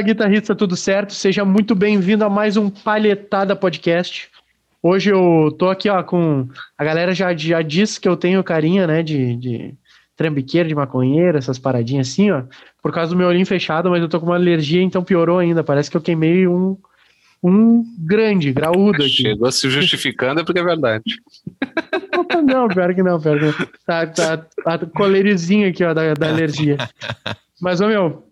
Fala guitarrista, tudo certo? Seja muito bem-vindo a mais um Palhetada Podcast. Hoje eu tô aqui ó, com. A galera já, já disse que eu tenho carinha, né, de, de trambiqueiro, de maconheiro, essas paradinhas assim, ó, por causa do meu olhinho fechado, mas eu tô com uma alergia, então piorou ainda. Parece que eu queimei um, um grande, graúdo aqui. Chegou se justificando é porque é verdade. não, pior que não, pior que não. Tá, tá, a coleirozinho aqui, ó, da, da alergia. Mas, ô meu,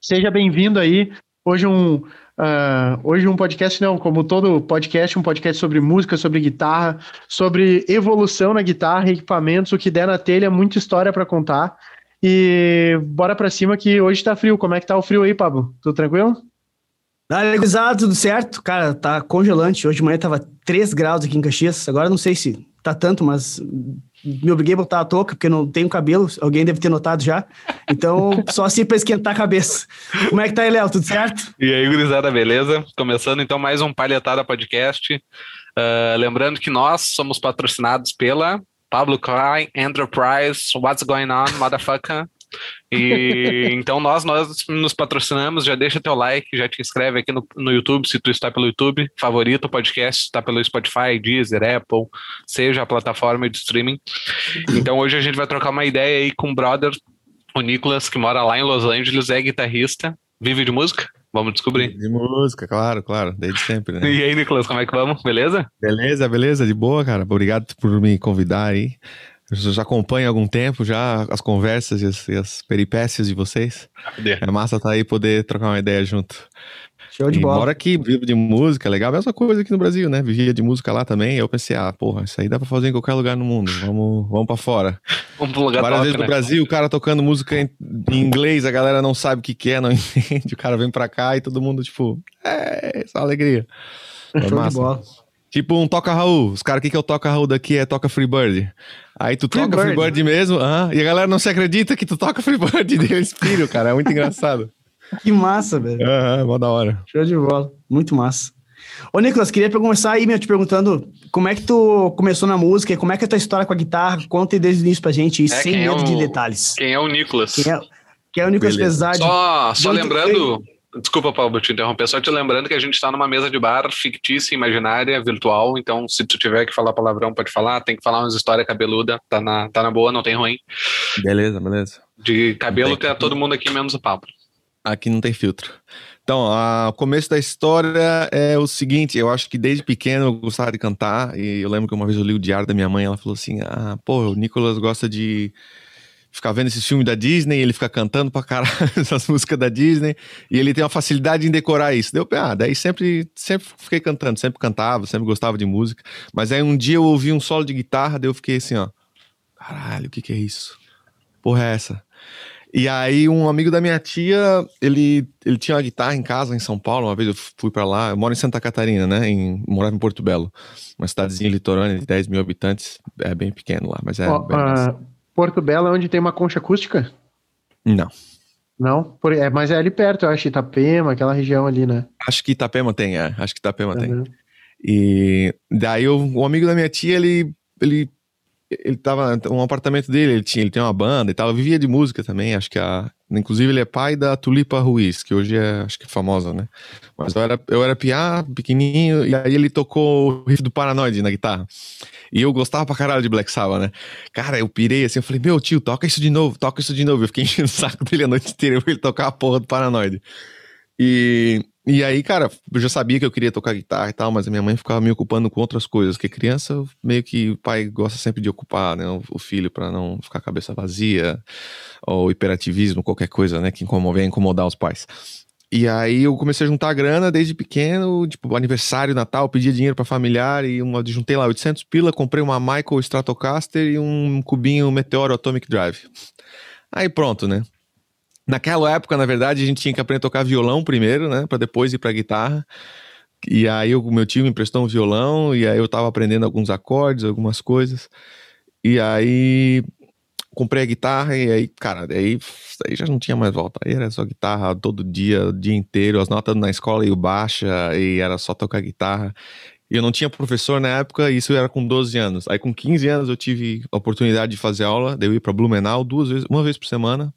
seja bem-vindo aí. Hoje um, uh, hoje um podcast, não, como todo podcast, um podcast sobre música, sobre guitarra, sobre evolução na guitarra, equipamentos, o que der na telha, muita história para contar. E bora pra cima que hoje tá frio. Como é que tá o frio aí, Pablo? Tudo tranquilo? Legalizado, tudo certo. Cara, tá congelante. Hoje de manhã tava 3 graus aqui em Caxias. Agora não sei se tá tanto, mas me obriguei a botar a touca, porque não tenho cabelo. Alguém deve ter notado já. Então, só assim pra esquentar a cabeça. Como é que tá aí, Léo? Tudo certo? E aí, gurizada, beleza? Começando então mais um Palhetada Podcast. Uh, lembrando que nós somos patrocinados pela Pablo Klein Enterprise. What's going on, motherfucker? E então nós nós nos patrocinamos, já deixa teu like, já te inscreve aqui no, no YouTube, se tu está pelo YouTube, favorito o podcast, está pelo Spotify, Deezer, Apple, seja a plataforma de streaming. Então hoje a gente vai trocar uma ideia aí com o brother, o Nicolas, que mora lá em Los Angeles, é guitarrista, vive de música. Vamos descobrir. De música, claro, claro, desde sempre, né? E aí, Nicolas, como é que vamos? Beleza? Beleza, beleza, de boa, cara. Obrigado por me convidar aí. Eu já acompanho há algum tempo já as conversas e as, e as peripécias de vocês. É massa estar tá aí poder trocar uma ideia junto. Show de e bola. Mora aqui, vivo de música, legal. A mesma coisa aqui no Brasil, né? Vivia de música lá também. eu pensei, ah, porra, isso aí dá pra fazer em qualquer lugar no mundo. Vamos, vamos pra fora. Vamos pro lugar Várias top, vezes né? no Brasil, o cara tocando música em, em, inglês, a galera não sabe o que, que é, não entende. O cara vem pra cá e todo mundo, tipo, é, essa alegria. É Show massa. de bola. Tipo um Toca Raul. Os caras, o que, que é o Toca Raul daqui? É Toca Freebird. Aí tu free toca bird. Freebird mesmo, uh, e a galera não se acredita que tu toca Freebird e eles piram, cara. É muito engraçado. Que massa, velho. Aham, uhum, mó da hora. Show de bola. Muito massa. Ô, Nicolas, queria começar aí, meu, te perguntando como é que tu começou na música, como é que é a tua história com a guitarra? Conta desde o início pra gente, aí, é, sem medo é o... de detalhes. Quem é o Nicolas? Quem é, quem é o Nicolas Pesade? Só, só lembrando... Desculpa, Paulo, te interromper. Só te lembrando que a gente está numa mesa de bar fictícia, imaginária, virtual. Então, se tu tiver que falar palavrão, pode falar. Tem que falar umas histórias cabeluda. Tá na, tá na boa, não tem ruim. Beleza, beleza. De cabelo tem todo mundo aqui, menos o Pablo. Aqui não tem filtro. Então, o começo da história é o seguinte: eu acho que desde pequeno eu gostava de cantar. E eu lembro que uma vez eu li o diário da minha mãe. Ela falou assim: Ah, pô, o Nicolas gosta de ficar vendo esses filmes da Disney, ele fica cantando pra caralho essas músicas da Disney, e ele tem uma facilidade em decorar isso. Deu, ah, daí sempre, sempre fiquei cantando, sempre cantava, sempre gostava de música. Mas aí um dia eu ouvi um solo de guitarra, daí eu fiquei assim, ó, caralho, o que que é isso? Porra é essa? E aí um amigo da minha tia, ele, ele tinha uma guitarra em casa, em São Paulo, uma vez eu fui para lá, eu moro em Santa Catarina, né, em, morava em Porto Belo, uma cidadezinha litorânea de 10 mil habitantes, é bem pequeno lá, mas é... Oh, bem uh, Porto Belo é onde tem uma concha acústica? Não. Não? Por, é, mas é ali perto, eu acho, Itapema, aquela região ali, né? Acho que Itapema tem, é. Acho que Itapema uhum. tem. E daí o um amigo da minha tia, ele, ele, ele tava, um apartamento dele, ele tinha, ele tem uma banda e tal, vivia de música também, acho que a, inclusive ele é pai da Tulipa Ruiz, que hoje é, acho que é famosa, né? Mas eu era, eu era piá, pequenininho, e aí ele tocou o riff do Paranoid na guitarra. E eu gostava pra caralho de Black Sabbath, né? Cara, eu pirei assim, eu falei, meu tio, toca isso de novo, toca isso de novo. Eu fiquei enchendo o saco dele a noite inteira ele tocar a porra do Paranoid. E, e aí, cara, eu já sabia que eu queria tocar guitarra e tal, mas a minha mãe ficava me ocupando com outras coisas, porque criança, meio que o pai gosta sempre de ocupar, né, o, filho para não ficar cabeça vazia, ou hiperativismo, qualquer coisa, né, que incomoda, incomodar os pais. E aí eu comecei a juntar grana desde pequeno, tipo, aniversário, Natal, pedia dinheiro para familiar e uma, juntei lá 800 pila, comprei uma Michael Stratocaster e um cubinho Meteoro Atomic Drive. Aí pronto, né? Naquela época, na verdade, a gente tinha que aprender a tocar violão primeiro, né, para depois ir para guitarra. E aí o meu tio me emprestou um violão e aí eu tava aprendendo alguns acordes, algumas coisas. E aí comprei a guitarra e aí, cara, aí, aí já não tinha mais volta. Aí era só guitarra todo dia, o dia inteiro, as notas na escola e baixa, e era só tocar guitarra. E eu não tinha professor na época, e isso era com 12 anos. Aí com 15 anos eu tive a oportunidade de fazer aula, daí eu ir para Blumenau duas vezes, uma vez por semana.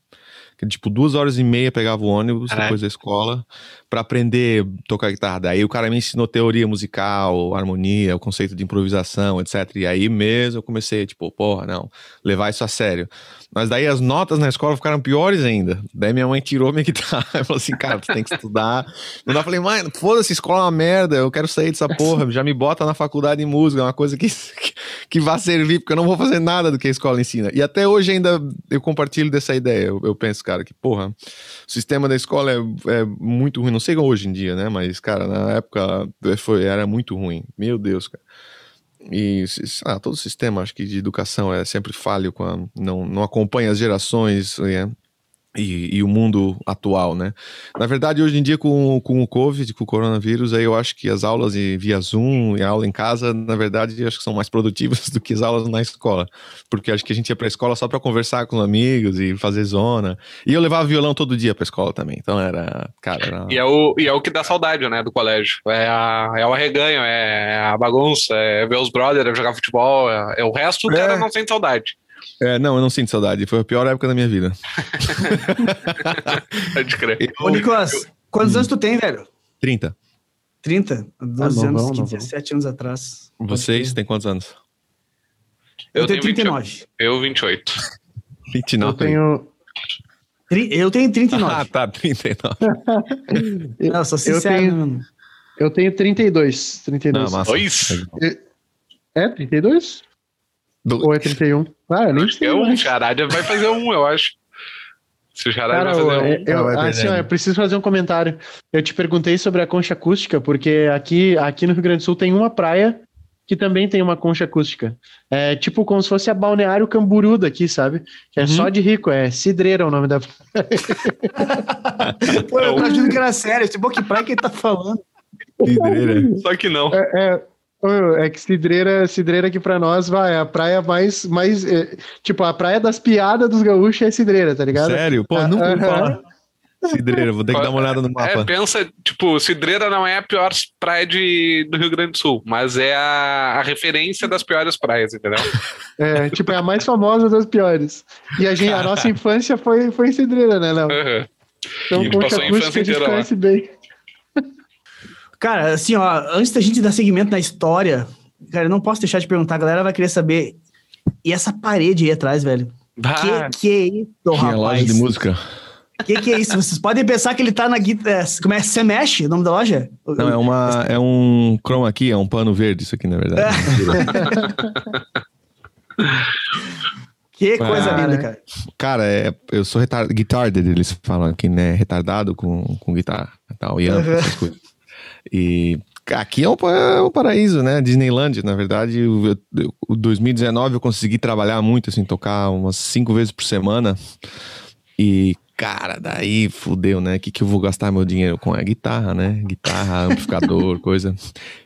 Que, tipo, duas horas e meia pegava o ônibus Caraca. depois da escola pra aprender a tocar guitarra. Daí o cara me ensinou teoria musical, harmonia, o conceito de improvisação, etc. E aí mesmo eu comecei, tipo, porra, não, levar isso a sério. Mas daí as notas na escola ficaram piores ainda. Daí minha mãe tirou minha guitarra e falou assim, cara, tu tem que estudar. Eu falei, mãe, foda-se, escola é uma merda, eu quero sair dessa porra, já me bota na faculdade de música, é uma coisa que, que, que vai servir, porque eu não vou fazer nada do que a escola ensina. E até hoje ainda eu compartilho dessa ideia. Eu, eu penso, cara, que, porra, o sistema da escola é, é muito ruim. Não sei hoje em dia, né? Mas, cara, na época foi, era muito ruim. Meu Deus, cara. E ah, todo o sistema, acho que de educação é sempre falho, a, não, não acompanha as gerações é, e, e, o mundo atual, né? Na verdade, hoje em dia, com, com o Covid, com o coronavírus, aí eu acho que as aulas via Zoom e a aula em casa, na verdade, acho que são mais produtivas do que as aulas na escola. Porque acho que a gente ia pra escola só para conversar com amigos e fazer zona. E eu levava violão todo dia pra escola também. Então era, cara. Era... E, é o, e é o que dá saudade, né, do colégio. É, a, é o arreganho, é a bagunça, é ver os brothers, é jogar futebol. É, é o resto, o É. cara não sente saudade. É, não, eu não sinto saudade. Foi a pior época da minha vida. Pode crer. Ô, Nicolas, quantos anos tu tem, velho? 30. 30? 12 Ah, anos, novão, 15, novão. 17 anos atrás. Vocês têm quantos anos? Eu, Eu tenho tenho 39. Eu, 28. 29. Eu tenho. Tri- Eu tenho 39. Ah, tá, 39. Não, sou eu sincero. tenho- mano. Eu tenho 32. 32. Não, massa. Dois? É 32? Do- Ou é 31? Ah, eu nem Acho que sei. é um. mais. Charada vai fazer um, eu acho. Se o Cara, vai eu, fazer um. eu, Ah, vai assim, ó, perdendo. eu preciso fazer um comentário. Eu te perguntei sobre a concha acústica, porque aqui, aqui no Rio Grande do Sul tem uma praia que também tem uma concha acústica. É tipo como se fosse a Balneário Camburu daqui, sabe? Que é Uhum. só de rico, é Cidreira o nome da Pô, eu tô achando que era sério. Tipo, que praia que ele tá falando? Vidreira. Só que não. É, é, é que Cidreira, Cidreira aqui pra nós, vai, é a praia mais, mais é, tipo, a praia das piadas dos gaúchos é Cidreira, tá ligado? Sério? Pô, Ah, nunca ouvi aham. falar. Cidreira, vou ter que dar uma olhada no É, mapa. pensa, tipo, Cidreira não é a pior praia de, do Rio Grande do Sul, mas é a, a referência das piores praias, entendeu? É, tipo, é a mais famosa das piores. E a, gente, a nossa infância foi, foi em Cidreira, né, Léo? Aham. Então, E passou a acústica infância a gente inteira lá. bem. Cara, assim, ó, antes da gente dar seguimento na história, cara, eu não posso deixar de perguntar, a galera vai querer saber. E essa parede aí atrás, velho? Bah, Que que é isso, rapaz? loja de música. Que que é isso? Vocês podem pensar que ele tá na guitarra. Como é? Semesh, o nome da loja? Não, é, uma, é um chroma aqui, é um pano verde isso aqui, na verdade. Que coisa Cara. linda, cara. Cara, é, eu sou retardado, retarded, eles falam aqui, né? Retardado com, com guitarra e tal, e Uhum. essas coisas. E aqui é um, é um paraíso, né? Disneyland, na verdade, eu, eu, o 2019 eu consegui trabalhar muito, assim, tocar umas cinco vezes por semana. E, cara, daí fudeu, né? O que, que eu vou gastar meu dinheiro com? É guitarra, né? Guitarra, amplificador, coisa.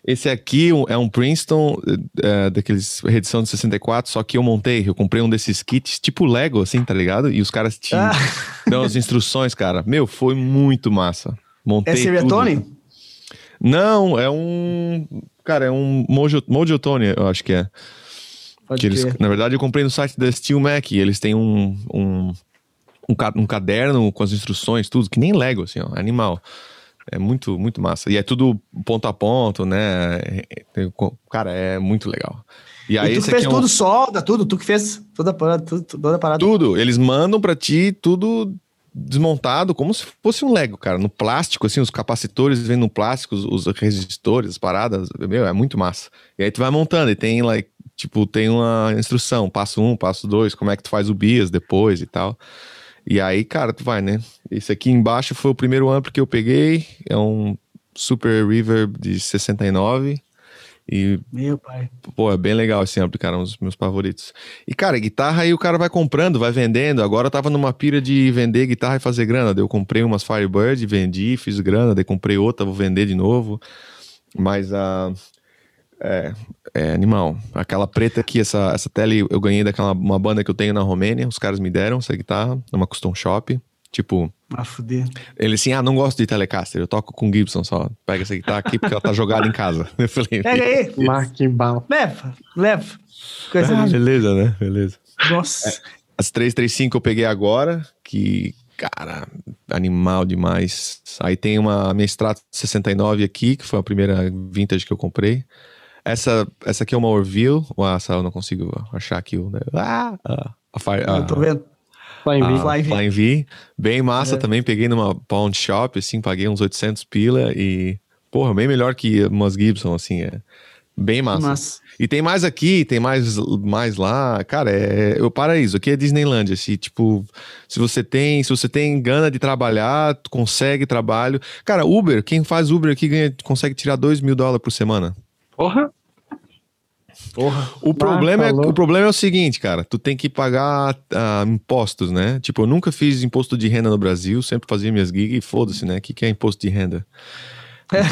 Esse aqui é um Princeton, é, daqueles reedição de 64, só que eu montei, eu comprei um desses kits, tipo Lego, assim, tá ligado? E os caras te Ah, dão as instruções, cara. Meu, foi muito massa. Montei é tudo. Seriatone? Não, é um... Cara, é um Mojo, Mojo Tone, eu acho que é. Pode Que eles, na verdade, eu comprei no site da Steel Mac. E eles têm um, um, um, um caderno com as instruções, tudo, que nem Lego, assim, ó, animal. É muito, muito massa. E é tudo ponto a ponto, né? É- tem co- Cara, é muito legal. E aí, E tu que fez é um- tudo, solda, tudo, tu que fez toda a parada, tudo, toda a parada. Tudo. Eles mandam pra ti tudo desmontado, como se fosse um Lego, cara. No plástico, assim, os capacitores vêm no plástico, os, os resistores, as paradas. Meu, é muito massa. E aí tu vai montando e tem, like, tipo, tem uma instrução, passo um, passo dois, como é que tu faz o BIAS depois e tal. E aí, cara, tu vai, né? Esse aqui embaixo foi o primeiro amplo que eu peguei. É um Super Reverb de 69. E Meu pai. Pô, é bem legal esse ampli, cara, um dos meus favoritos. E, cara, guitarra aí o cara vai comprando, vai vendendo. Agora eu tava numa pira de vender guitarra e fazer grana. Daí eu comprei umas Firebird, vendi, fiz grana, daí comprei outra, vou vender de novo. Mas a. é, é animal. Aquela preta aqui, essa, essa tele eu ganhei daquela uma banda que eu tenho na Romênia. Os caras me deram essa guitarra, numa custom shop. Tipo, Ah, fuder. ele assim, ah, não gosto de Telecaster, eu toco com Gibson só. Pega essa guitarra aqui porque ela tá jogada em casa. Eu falei, Pega aí. Mas que bala. Leva, leva. Coisa ah, linda. beleza, né? Beleza. Nossa. As 335 eu peguei agora, que, cara, animal demais. Aí tem uma minha Strato 69 aqui, que foi a primeira vintage que eu comprei. Essa, essa aqui é uma Orville. Ah, essa eu não consigo achar aqui. Né? Ah, ah, a Fire, Eu tô vendo. Flying V. a Flying V. Flying V. Bem massa É. também. Peguei numa pawn shop, assim, paguei uns 800 pila e, porra, bem melhor que umas Gibson, assim, é bem massa. Mas, E tem mais aqui, tem mais, mais lá. Cara, é, é o paraíso. Aqui é Disneylandia. Se, tipo, se você tem, se você tem gana de trabalhar, tu consegue trabalho. Cara, Uber, quem faz Uber aqui ganha, consegue tirar 2 mil dólares por semana. Porra. Porra. O problema, é, falou. o problema é o seguinte, cara. Tu tem que pagar ah, impostos, né? Tipo, eu nunca fiz imposto de renda no Brasil, sempre fazia minhas gigs e foda-se, né? O que, que é imposto de renda?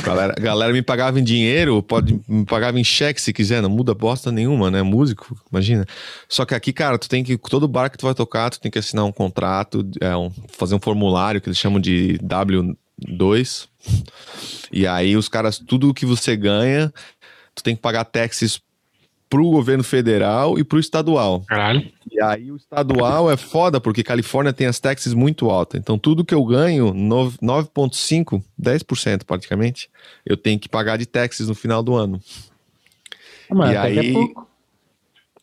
Galera, galera me pagava em dinheiro, pode me pagava em cheque se quiser, não muda bosta nenhuma, né? Músico, imagina. Só que aqui, cara, tu tem que, todo bar que tu vai tocar, tu tem que assinar um contrato, é, um- fazer um formulário que eles chamam de W2. E aí os caras, tudo que você ganha, tu tem que pagar taxes pro governo federal e pro estadual. Caralho. E aí o estadual é foda, porque Califórnia tem as taxas muito altas. Então tudo que eu ganho, nove- 9,5%, 10% praticamente, eu tenho que pagar de taxas no final do ano. Mas E aí- é pouco.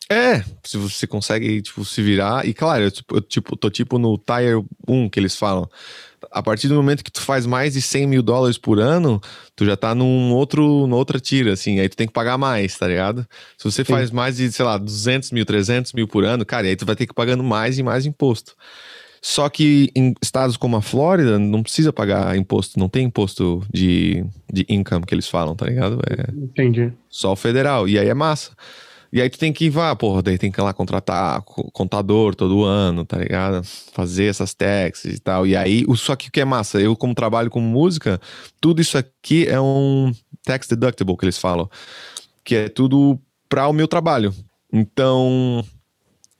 É, se você consegue, tipo, se virar. E claro, eu, tipo, eu, tipo, tô tipo no Tire 1 que eles falam. A partir do momento que tu faz mais de 100 mil dólares por ano, tu já tá num outro, numa outra tira, assim. Aí tu tem que pagar mais, tá ligado? Se você faz mais de, sei lá, 200 mil, 300 mil por ano, cara, aí tu vai ter que pagando mais e mais imposto. Só que em estados como a Flórida, não precisa pagar imposto, não tem imposto de, de income que eles falam, tá ligado? É, Entendi. só o federal. E aí é massa. E aí tu tem que ir, vá, porra, daí tem que ir lá contratar co- contador todo ano, tá ligado? Fazer essas taxas e tal. E aí, só que o que é massa, eu como trabalho com música, tudo isso aqui é um tax deductible que eles falam, que é tudo para o meu trabalho. Então,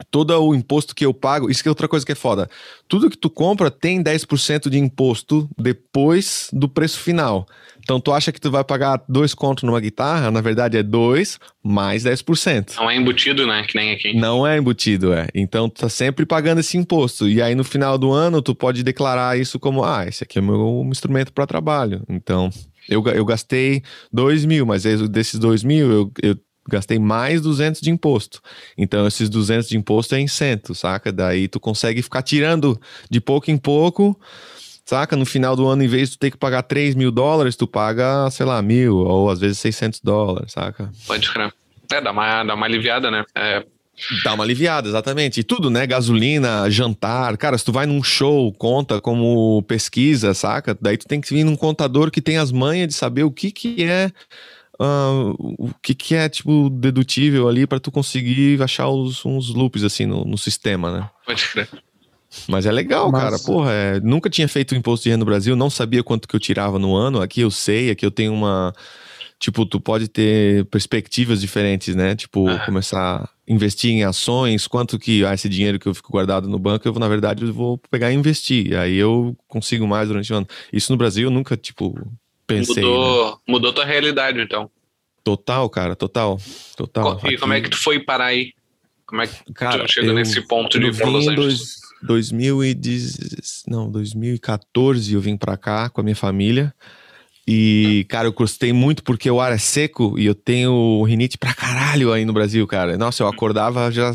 todo o imposto que eu pago, isso que é outra coisa que é foda. Tudo que tu compra tem 10% de imposto depois do preço final. Então tu acha que tu vai pagar dois contos numa guitarra, na verdade é dois mais 10%. Não é embutido, né? Que nem aqui. Não é embutido, é. Então tu tá sempre pagando esse imposto. E aí no final do ano tu pode declarar isso como, ah, esse aqui é o meu instrumento para trabalho. Então eu, eu gastei 2 mil, mas desses 2 mil eu, eu gastei mais 200 de imposto. Então esses 200 de imposto é em cento, saca? Daí tu consegue ficar tirando de pouco em pouco, saca? No final do ano, em vez de tu ter que pagar 3 mil dólares, tu paga, sei lá, mil ou às vezes 600 dólares, saca? Pode crer. É, dá uma, dá uma aliviada, né? É, Dá uma aliviada, exatamente. E tudo, né? Gasolina, jantar. Cara, se tu vai num show, conta como pesquisa, saca? Daí tu tem que vir num contador que tem as manhas de saber o que que é. Ah, o que que é, tipo, dedutível ali pra tu conseguir achar os, uns loops, assim, no, no sistema, né? pode crer. Mas é legal, Massa. cara. Porra, é, nunca tinha feito imposto de renda no Brasil, não sabia quanto que eu tirava no ano. Aqui eu sei, aqui eu tenho uma. Tipo, tu pode ter perspectivas diferentes, né? Tipo, Aham. começar a investir em ações, quanto que ah, esse dinheiro que eu fico guardado no banco, eu, na verdade, eu vou pegar e investir. Aí eu consigo mais durante o ano. Isso no Brasil eu nunca, tipo, pensei. né? Mudou, mudou tua realidade, então. Total, cara, total. Total. E como é que tu foi parar aí? Como é que Cara, tu chegou nesse ponto de ir pra Los Angeles? dois- 2010, não, 2014 eu vim pra cá com a minha família. E, cara, eu gostei muito porque o ar é seco e eu tenho rinite pra caralho aí no Brasil, cara. Nossa, eu acordava já.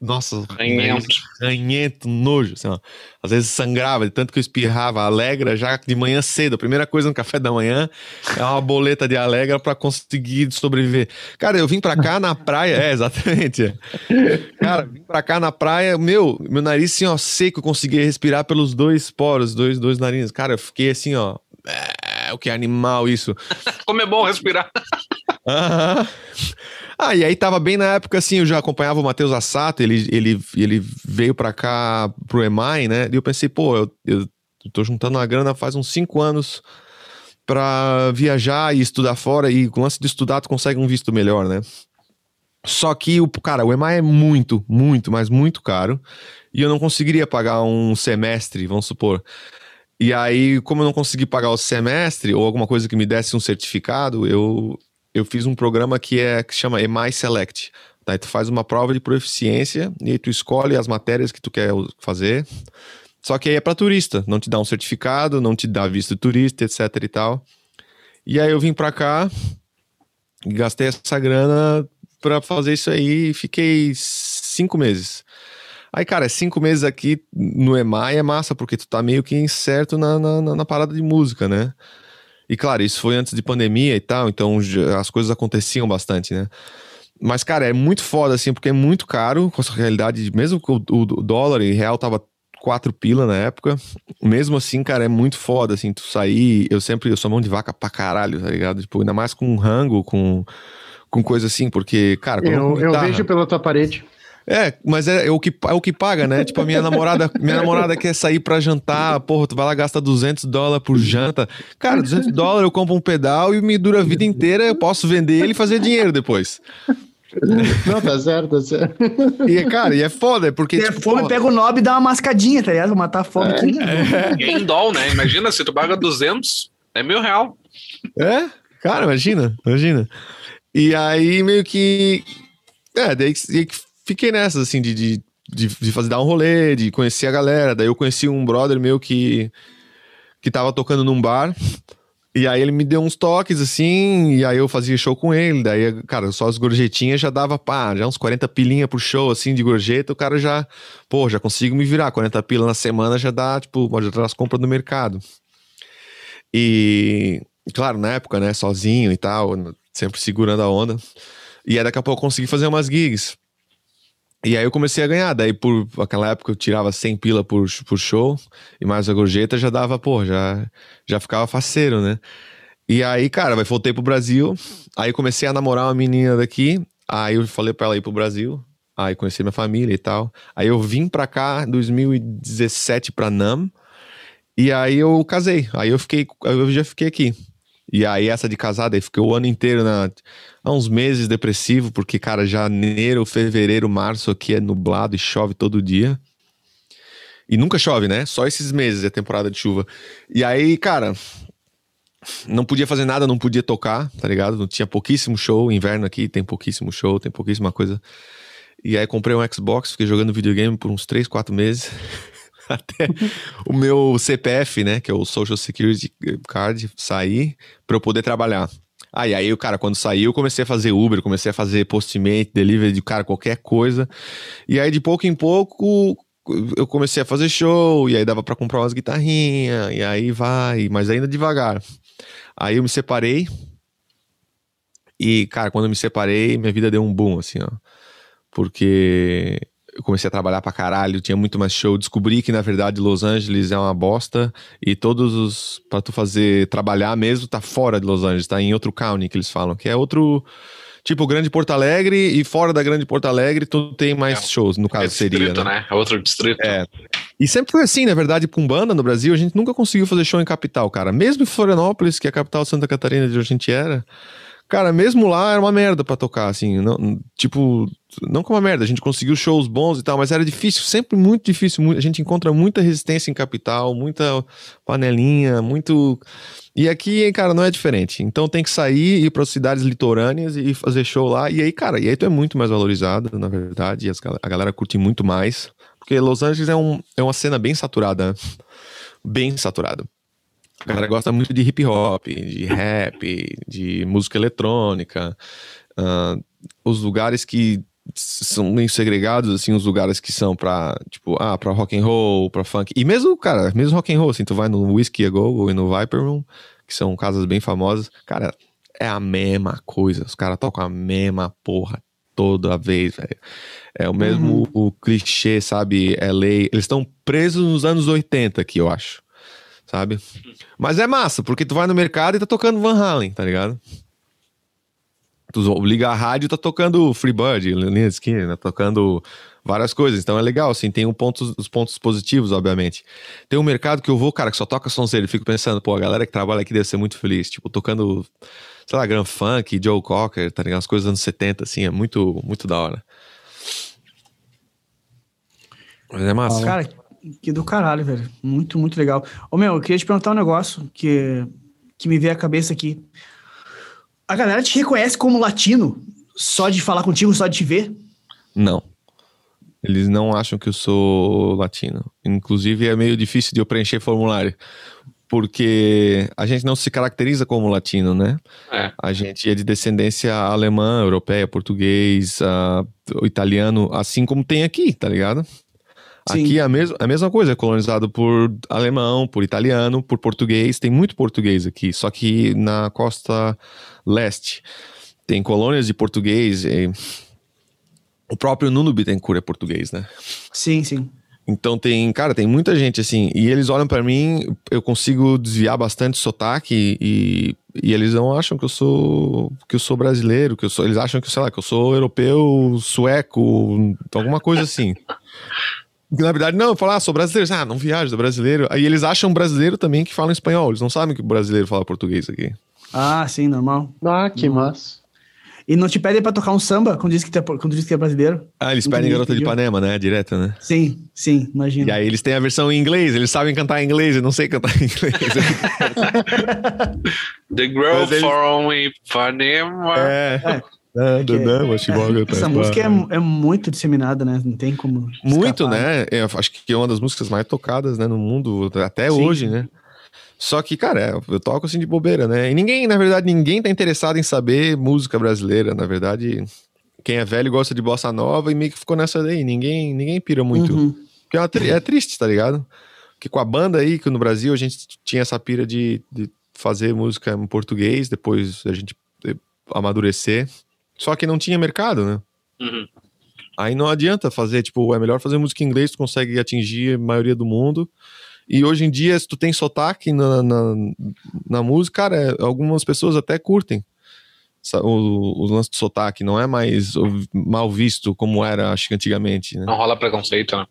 Nossa, Ranhento. ranhento, nojo. Assim, ó. Às vezes sangrava, de tanto que eu espirrava. Alegra já de manhã cedo. A primeira coisa no café da manhã é uma boleta de Alegra pra conseguir sobreviver. Cara, eu vim pra cá na praia. É, exatamente. é. Cara, vim pra cá na praia, meu, meu nariz assim, ó, seco, eu conseguia respirar pelos dois poros, dois, dois narizes. Cara, eu fiquei assim, ó. É, o que animal isso. Como é bom respirar. Aham. Ah, e aí tava bem na época assim, eu já acompanhava o Matheus Assato, ele, ele, ele veio pra cá pro EMAI, né? E eu pensei, pô, eu, eu tô juntando uma grana faz uns cinco anos pra viajar e estudar fora, e com o lance de estudar tu consegue um visto melhor, né? Só que, o cara, o EMAI é muito, muito, mas muito caro, e eu não conseguiria pagar um semestre, vamos supor. E aí, como eu não consegui pagar o semestre, ou alguma coisa que me desse um certificado, eu, eu fiz um programa que é que chama EMAI Select. Daí tu faz uma prova de proficiência e aí tu escolhe as matérias que tu quer fazer. Só que aí é para turista, não te dá um certificado, não te dá visto turista, etc e tal. E aí eu vim para cá, gastei essa grana para fazer isso aí e fiquei cinco meses. Aí, cara, cinco meses aqui no EMAI é massa, porque tu tá meio que incerto na, na, na parada de música, né? E claro, isso foi antes de pandemia e tal, então as coisas aconteciam bastante, né? Mas, cara, é muito foda, assim, porque é muito caro com essa realidade. Mesmo que o, o, dólar e real tava quatro pila na época. Mesmo assim, cara, é muito foda, assim, tu sair. Eu sempre, eu sou mão de vaca pra caralho, tá ligado? Tipo, ainda mais com rango, com, com coisa assim, porque, cara. Eu, eu vejo pela tua parede. É, mas é, é, o que, é o que paga, né? Tipo, a minha namorada, minha namorada quer sair pra jantar, porra, tu vai lá gasta 200 dólares por janta. Cara, 200 dólares eu compro um pedal e me dura a vida inteira, eu posso vender ele e fazer dinheiro depois. Não, tá certo, tá certo. E, cara, e é foda, porque. Se é tipo, fome, porra... pega o nob e dá uma mascadinha, tá ligado? Pra matar a fome é, aqui. Né? É. em dólar, né? Imagina, se tu paga 200, é mil real. É? Cara, imagina, imagina. E aí, meio que. É, daí fiquei nessa, assim, de, de, de, fazer dar um rolê, de conhecer a galera. Daí eu conheci um brother meu que. que tava tocando num bar. E aí ele me deu uns toques, assim, e aí eu fazia show com ele. Daí, cara, só as gorjetinhas já dava, pá, já uns 40 pilinha por show, assim, de gorjeta. O cara já, pô, já consigo me virar. 40 pila na semana já dá, tipo, pode entrar as compras no mercado. E, claro, na época, né, sozinho e tal, sempre segurando a onda. E aí daqui a pouco eu consegui fazer umas gigs. E aí eu comecei a ganhar, daí por aquela época eu tirava 100 pila por, por show, e mais a gorjeta já dava, pô, já, já ficava faceiro, né? E aí, cara, vai voltei pro Brasil, aí comecei a namorar uma menina daqui, aí eu falei pra ela ir pro Brasil, aí conheci minha família e tal. Aí eu vim pra cá em 2017 pra NAM, e aí eu casei, aí eu fiquei, eu já fiquei aqui. E aí essa de casada, aí fiquei o ano inteiro na há uns meses depressivo, porque, cara, janeiro, fevereiro, março aqui é nublado e chove todo dia. E nunca chove, né? Só esses meses é temporada de chuva. E aí, cara, não podia fazer nada, não podia tocar, tá ligado? Não tinha pouquíssimo show. Inverno aqui tem pouquíssimo show, tem pouquíssima coisa. E aí comprei um Xbox, fiquei jogando videogame por uns 3, 4 meses. Até o meu CPF, né, que é o Social Security Card, sair para eu poder trabalhar. Aí, aí, o cara, quando saiu, eu comecei a fazer Uber, comecei a fazer Postmate, delivery de cara, qualquer coisa. E aí, de pouco em pouco, eu comecei a fazer show, e aí dava para comprar umas guitarrinhas, e aí vai, mas ainda devagar. Aí eu me separei. E, cara, quando eu me separei, minha vida deu um boom, assim, ó. Porque eu comecei a trabalhar pra caralho, tinha muito mais show. Descobri que, na verdade, Los Angeles é uma bosta e todos os. pra tu fazer, trabalhar mesmo, tá fora de Los Angeles, tá em outro county que eles falam, que é outro. Tipo, Grande Porto Alegre e fora da Grande Porto Alegre tu tem mais é, shows, no caso é distrito, seria. Né? né? É outro distrito. É. E sempre foi assim, na verdade, com banda no Brasil, a gente nunca conseguiu fazer show em capital, cara. Mesmo em Florianópolis, que é a capital de Santa Catarina de onde a gente era, Cara, mesmo lá era uma merda pra tocar, assim. Não, tipo, não como uma merda, a gente conseguiu shows bons e tal, mas era difícil, sempre muito difícil. A gente encontra muita resistência em capital, muita panelinha, muito. E aqui, cara, não é diferente. Então tem que sair, ir para cidades litorâneas e fazer show lá. E aí, cara, e aí tu é muito mais valorizado, na verdade. E as, a galera curte muito mais. Porque Los Angeles é, um, é uma cena bem saturada. Bem saturada. A galera gosta muito de hip hop, de rap, de música eletrônica. Uh, os lugares que são meio segregados, assim, os lugares que são pra, tipo, ah, pra rock and roll, pra funk. E mesmo, cara, mesmo rock and roll, assim, tu vai no Whiskey a Go e no Viper Room, que são casas bem famosas, cara, é a mesma coisa. Os caras tocam a mesma porra toda vez, velho. É o mesmo uhum. o clichê, sabe? LA. Eles estão presos nos anos 80 aqui, eu acho sabe? Mas é massa, porque tu vai no mercado e tá tocando Van Halen, tá ligado? Tu liga a rádio tá tocando Freebird, Linha Skinner, tá tocando várias coisas. Então é legal, assim, tem um ponto, os pontos positivos, obviamente. Tem um mercado que eu vou, cara, que só toca sonzeiro. Fico pensando, pô, a galera que trabalha aqui deve ser muito feliz. Tipo, tocando, sei lá, Grand Funk, Joe Cocker, tá ligado? As coisas dos anos 70, assim, é muito, muito da hora. Mas é massa. Cara, que do caralho, velho. Muito, muito legal. Ô, meu, eu queria te perguntar um negócio que, que me veio à cabeça aqui. A galera te reconhece como latino só de falar contigo, só de te ver? Não. Eles não acham que eu sou latino. Inclusive, é meio difícil de eu preencher formulário. Porque a gente não se caracteriza como latino, né? É. A gente é de descendência alemã, europeia, português, uh, italiano, assim como tem aqui, tá ligado? Sim. Aqui é a, mes a mesma coisa, é colonizado por alemão, por italiano, por português. Tem muito português aqui, só que na costa leste tem colônias de português. E... O próprio Nuno Bittencourt é português, né? Sim, sim. Então tem, cara, tem muita gente assim, e eles olham para mim, eu consigo desviar bastante sotaque e, e eles não acham que eu sou que eu sou brasileiro, que eu sou, eles acham que sei lá, que eu sou europeu, sueco, alguma coisa assim. Na verdade, não, falar, ah, sou brasileiro. Ah, não viajo, sou brasileiro. Aí eles acham brasileiro também que fala espanhol. Eles não sabem que o brasileiro fala português aqui. Ah, sim, normal. Ah, que massa. E não te pedem pra tocar um samba quando diz que, é, quando diz que é brasileiro? Ah, eles Nunca pedem Garota de. Ipanema, né? Direto, né? Sim, sim, E imagina. aí eles têm a versão em inglês, eles sabem cantar em inglês, eu não sei cantar em inglês. The Girl eles- from Ipanema. é. Ah, que- Danama, Chiboga, tá, Essa música é, é muito disseminada, né? Não tem como. Muito, escapar. né? Eu acho que é uma das músicas mais tocadas, né, no mundo, até Sim. hoje, né? Só que, cara, é, eu toco assim de bobeira, né? E ninguém, na verdade, ninguém tá interessado em saber música brasileira. Na verdade, quem é velho gosta de bossa nova e meio que ficou nessa daí. Ninguém, ninguém pira muito. Uhum. Porque é, uma tri- é triste, tá ligado? Porque com a banda aí, que no Brasil a gente tinha essa pira de, de fazer música em português, depois a gente eh, amadurecer. Só que não tinha mercado, né? Uhum. Aí não adianta fazer, tipo, é melhor fazer música em inglês, tu consegue atingir a maioria do mundo. E hoje em dia, se tu tem sotaque na, na, na música, cara, é, algumas pessoas até curtem o, o lance do sotaque. Não é mais mal visto como era, acho que antigamente, né? Não rola preconceito, né?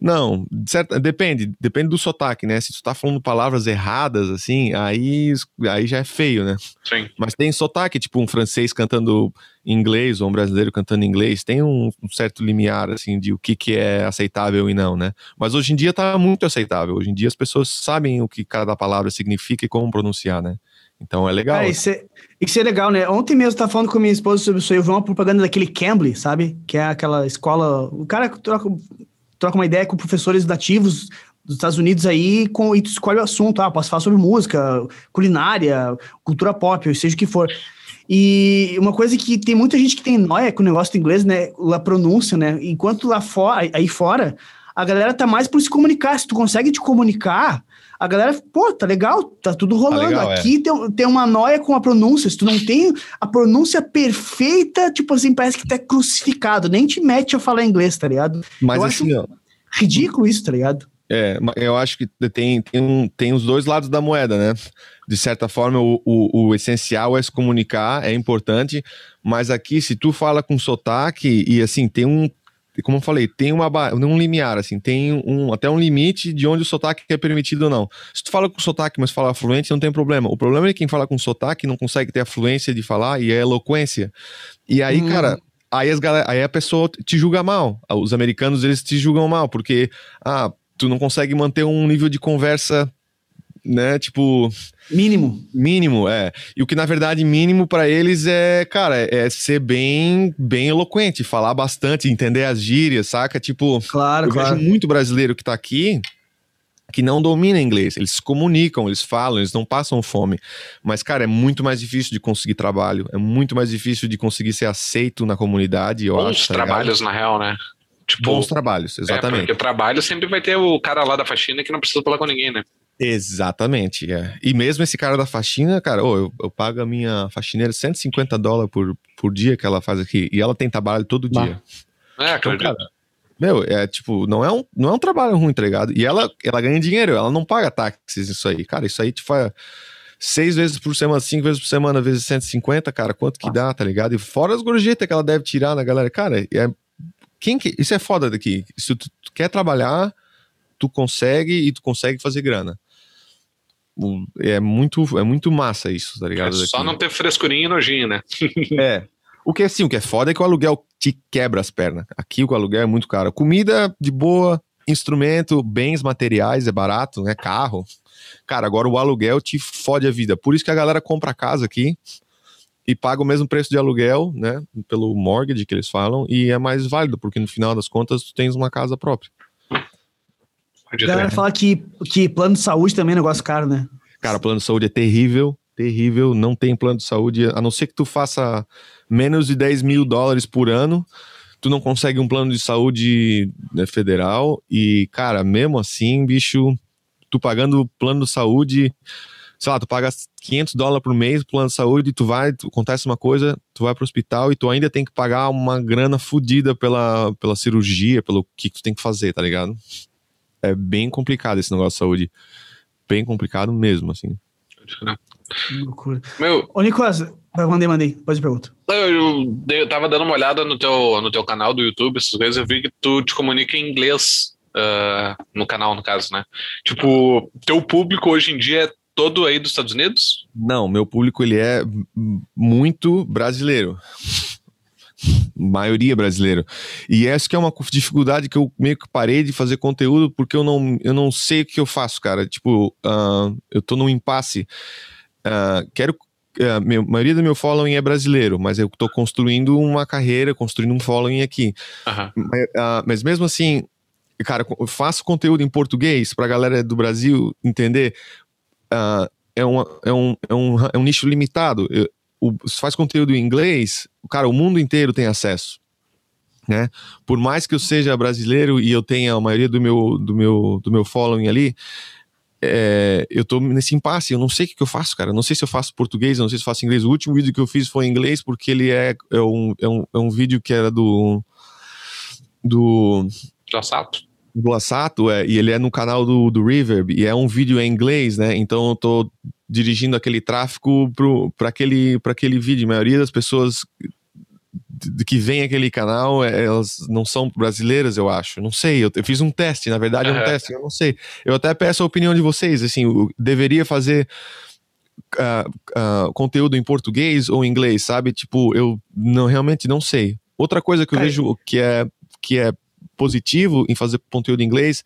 Não, certo, depende, depende do sotaque, né? Se tu tá falando palavras erradas, assim, aí, aí já é feio, né? Sim. Mas tem sotaque, tipo um francês cantando inglês ou um brasileiro cantando inglês, tem um, um certo limiar, assim, de o que, que é aceitável e não, né? Mas hoje em dia tá muito aceitável. Hoje em dia as pessoas sabem o que cada palavra significa e como pronunciar, né? Então é legal. Cara, isso é, isso é legal, né? Ontem mesmo tava falando com minha esposa sobre isso. Eu vi uma propaganda daquele Cambly, sabe? Que é aquela escola. O cara troca, troca uma ideia com professores nativos dos Estados Unidos aí com, e tu escolhe o assunto. Ah, posso falar sobre música, culinária, cultura pop, seja o que for. E uma coisa que tem muita gente que tem nóia com o negócio do inglês, né? A pronúncia, né? Enquanto lá fora, aí fora, a galera tá mais por se comunicar. Se tu consegue te comunicar, a galera, pô, tá legal, tá tudo rolando. legal, é. Aqui tem, tem uma noia com a pronúncia. Se tu não tem a pronúncia perfeita, tipo assim, parece que é crucificado. Nem te mete a falar inglês, tá ligado? Mas eu assim, ó, Ridículo isso, tá ligado? É, eu acho que tem, tem, um, tem os dois lados da moeda, né? De certa forma, o, o, o essencial é se comunicar, é importante, mas aqui, se tu fala com sotaque, e assim, tem um. Como eu falei, tem uma, um limiar, assim, tem um, até um limite de onde o sotaque é permitido ou não. Se tu fala com sotaque, mas fala fluente, não tem problema. O problema é que quem fala com sotaque não consegue ter a fluência de falar e a eloquência. E aí, Hum. cara, aí, as galera, aí a pessoa te julga mal. Os americanos, eles te julgam mal, porque, ah, tu não consegue manter um nível de conversa, né, tipo, Mínimo. mínimo, é. E o que na verdade mínimo pra eles é, cara, é ser bem, bem eloquente, falar bastante, entender as gírias, saca? Tipo, Claro, eu claro. vejo muito brasileiro que tá aqui que não domina inglês. Eles se comunicam, eles falam, eles não passam fome. Mas, cara, é muito mais difícil de conseguir trabalho, é muito mais difícil de conseguir ser aceito na comunidade, eu Bons acho. tá ligado? trabalhos, na real, né? Tipo, Bons trabalhos, é, exatamente. porque o trabalho sempre vai ter o cara lá da faxina que não precisa falar com ninguém, né? Exatamente, é. E mesmo esse cara da faxina, cara, ô, eu, eu pago a minha faxineira 150 dólares por, por dia que ela faz aqui. E ela tem trabalho todo Bah. dia. É, Então, cara, meu, é tipo, não é um, não é um trabalho ruim, tá ligado? E ela, ela ganha dinheiro, ela não paga táxis, isso aí. Cara, isso aí te faz seis vezes por semana, cinco vezes por semana, vezes 150, cara, quanto que dá, tá ligado? E fora as gorjetas que ela deve tirar na galera. Cara, é, quem que, isso é foda daqui. Se tu, tu quer trabalhar, tu consegue e tu consegue fazer grana. É muito, é muito massa isso, tá É ligado? só daqui. não ter frescurinha e nojinho, né? É. O que assim, o que é foda é que o aluguel te quebra as pernas. Aqui o aluguel é muito caro. Comida de boa, instrumento, bens materiais é barato, né? Carro. Cara, agora o aluguel te fode a vida. Por isso que a galera compra casa aqui. e paga o mesmo preço de aluguel, né? Pelo mortgage que eles falam, e é mais válido, porque no final das contas tu tens uma casa própria. A galera fala que, que plano de saúde também é negócio caro, né? Cara, plano de saúde é terrível, terrível, não tem plano de saúde, a não ser que tu faça menos de 10 mil dólares por ano, tu não consegue um plano de saúde né, federal, e, cara, mesmo assim, bicho, tu pagando plano de saúde sei lá, tu paga 500 dólares por mês plano de saúde, e tu vai, tu, acontece uma coisa, tu vai pro hospital e tu ainda tem que pagar uma grana fodida pela, pela cirurgia, pelo que tu tem que fazer, tá ligado? É bem complicado esse negócio de saúde. Bem complicado mesmo, assim. Que loucura. Meu. Ô, Nicolas, mandei, mandei. Pode perguntar. Eu, eu, tava dando uma olhada no teu, no teu canal do YouTube, essas coisas, eu vi que tu te comunica em inglês. Uh, no canal, no caso, né? Tipo, teu público hoje em dia é todo aí dos Estados Unidos? Não, meu público ele é muito brasileiro. Maioria brasileiro. E essa que é uma dificuldade que eu meio que parei de fazer conteúdo porque eu não, eu não sei o que eu faço, cara. Tipo, uh, eu tô num impasse. Uh, quero. Uh, meu, a maioria do meu following é brasileiro, mas eu tô construindo uma carreira, construindo um following aqui. Mas, mas mesmo assim, cara, eu faço conteúdo em português pra galera do Brasil entender uh, é, uma, é, um, é, um, é um nicho limitado. Eu, o, se faz conteúdo em inglês, cara, o mundo inteiro tem acesso. Né? Por mais que eu seja brasileiro e eu tenha a maioria do meu, do meu, do meu following ali, é, eu tô nesse impasse, eu não sei o que, que eu faço, cara. Eu não sei se eu faço português, eu não sei se eu faço inglês. O último vídeo que eu fiz foi em inglês porque ele é, é, um, é, um, é um vídeo que era do. Do. Do Sato do Assato, é, e ele é no canal do, do Reverb, e é um vídeo em inglês, né? Então eu tô dirigindo aquele tráfego para aquele, aquele vídeo. A maioria das pessoas que vem aquele canal, é, elas não são brasileiras, eu acho. Não sei, eu, fiz um teste, na verdade é um teste, eu não sei. Eu até peço a opinião de vocês, assim, eu deveria fazer uh, uh, conteúdo em português ou em inglês, sabe? Tipo, eu não realmente não sei. Outra coisa que eu vejo que é, que é positivo em fazer conteúdo em inglês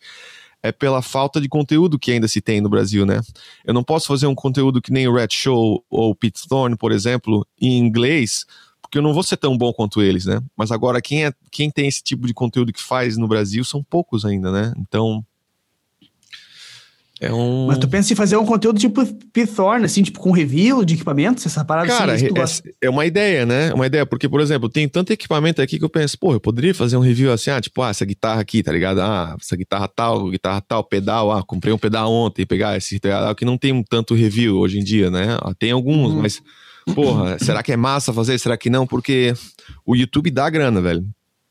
é pela falta de conteúdo que ainda se tem no Brasil, né? Eu não posso fazer um conteúdo que nem o Red Show ou o Pete Thorne, por exemplo, em inglês, porque eu não vou ser tão bom quanto eles, né? Mas agora, quem, é, quem tem esse tipo de conteúdo que faz no Brasil são poucos ainda, né? Então, é um... Mas tu pensa em fazer um conteúdo tipo Python, assim, tipo com review de equipamentos, essa parada Cara, assim, é, é, uma ideia, né? É uma ideia, porque, por exemplo, tem tanto equipamento aqui que eu penso, pô, eu poderia fazer um review assim, ah, tipo, ah, essa guitarra aqui, tá ligado? Ah, essa guitarra tal, guitarra tal, pedal, ah, comprei um pedal ontem, pegar esse pedal que não tem tanto review hoje em dia, né? Ah, tem alguns, uhum. mas, porra, será que é massa fazer? Será que não? Porque o YouTube dá grana, velho.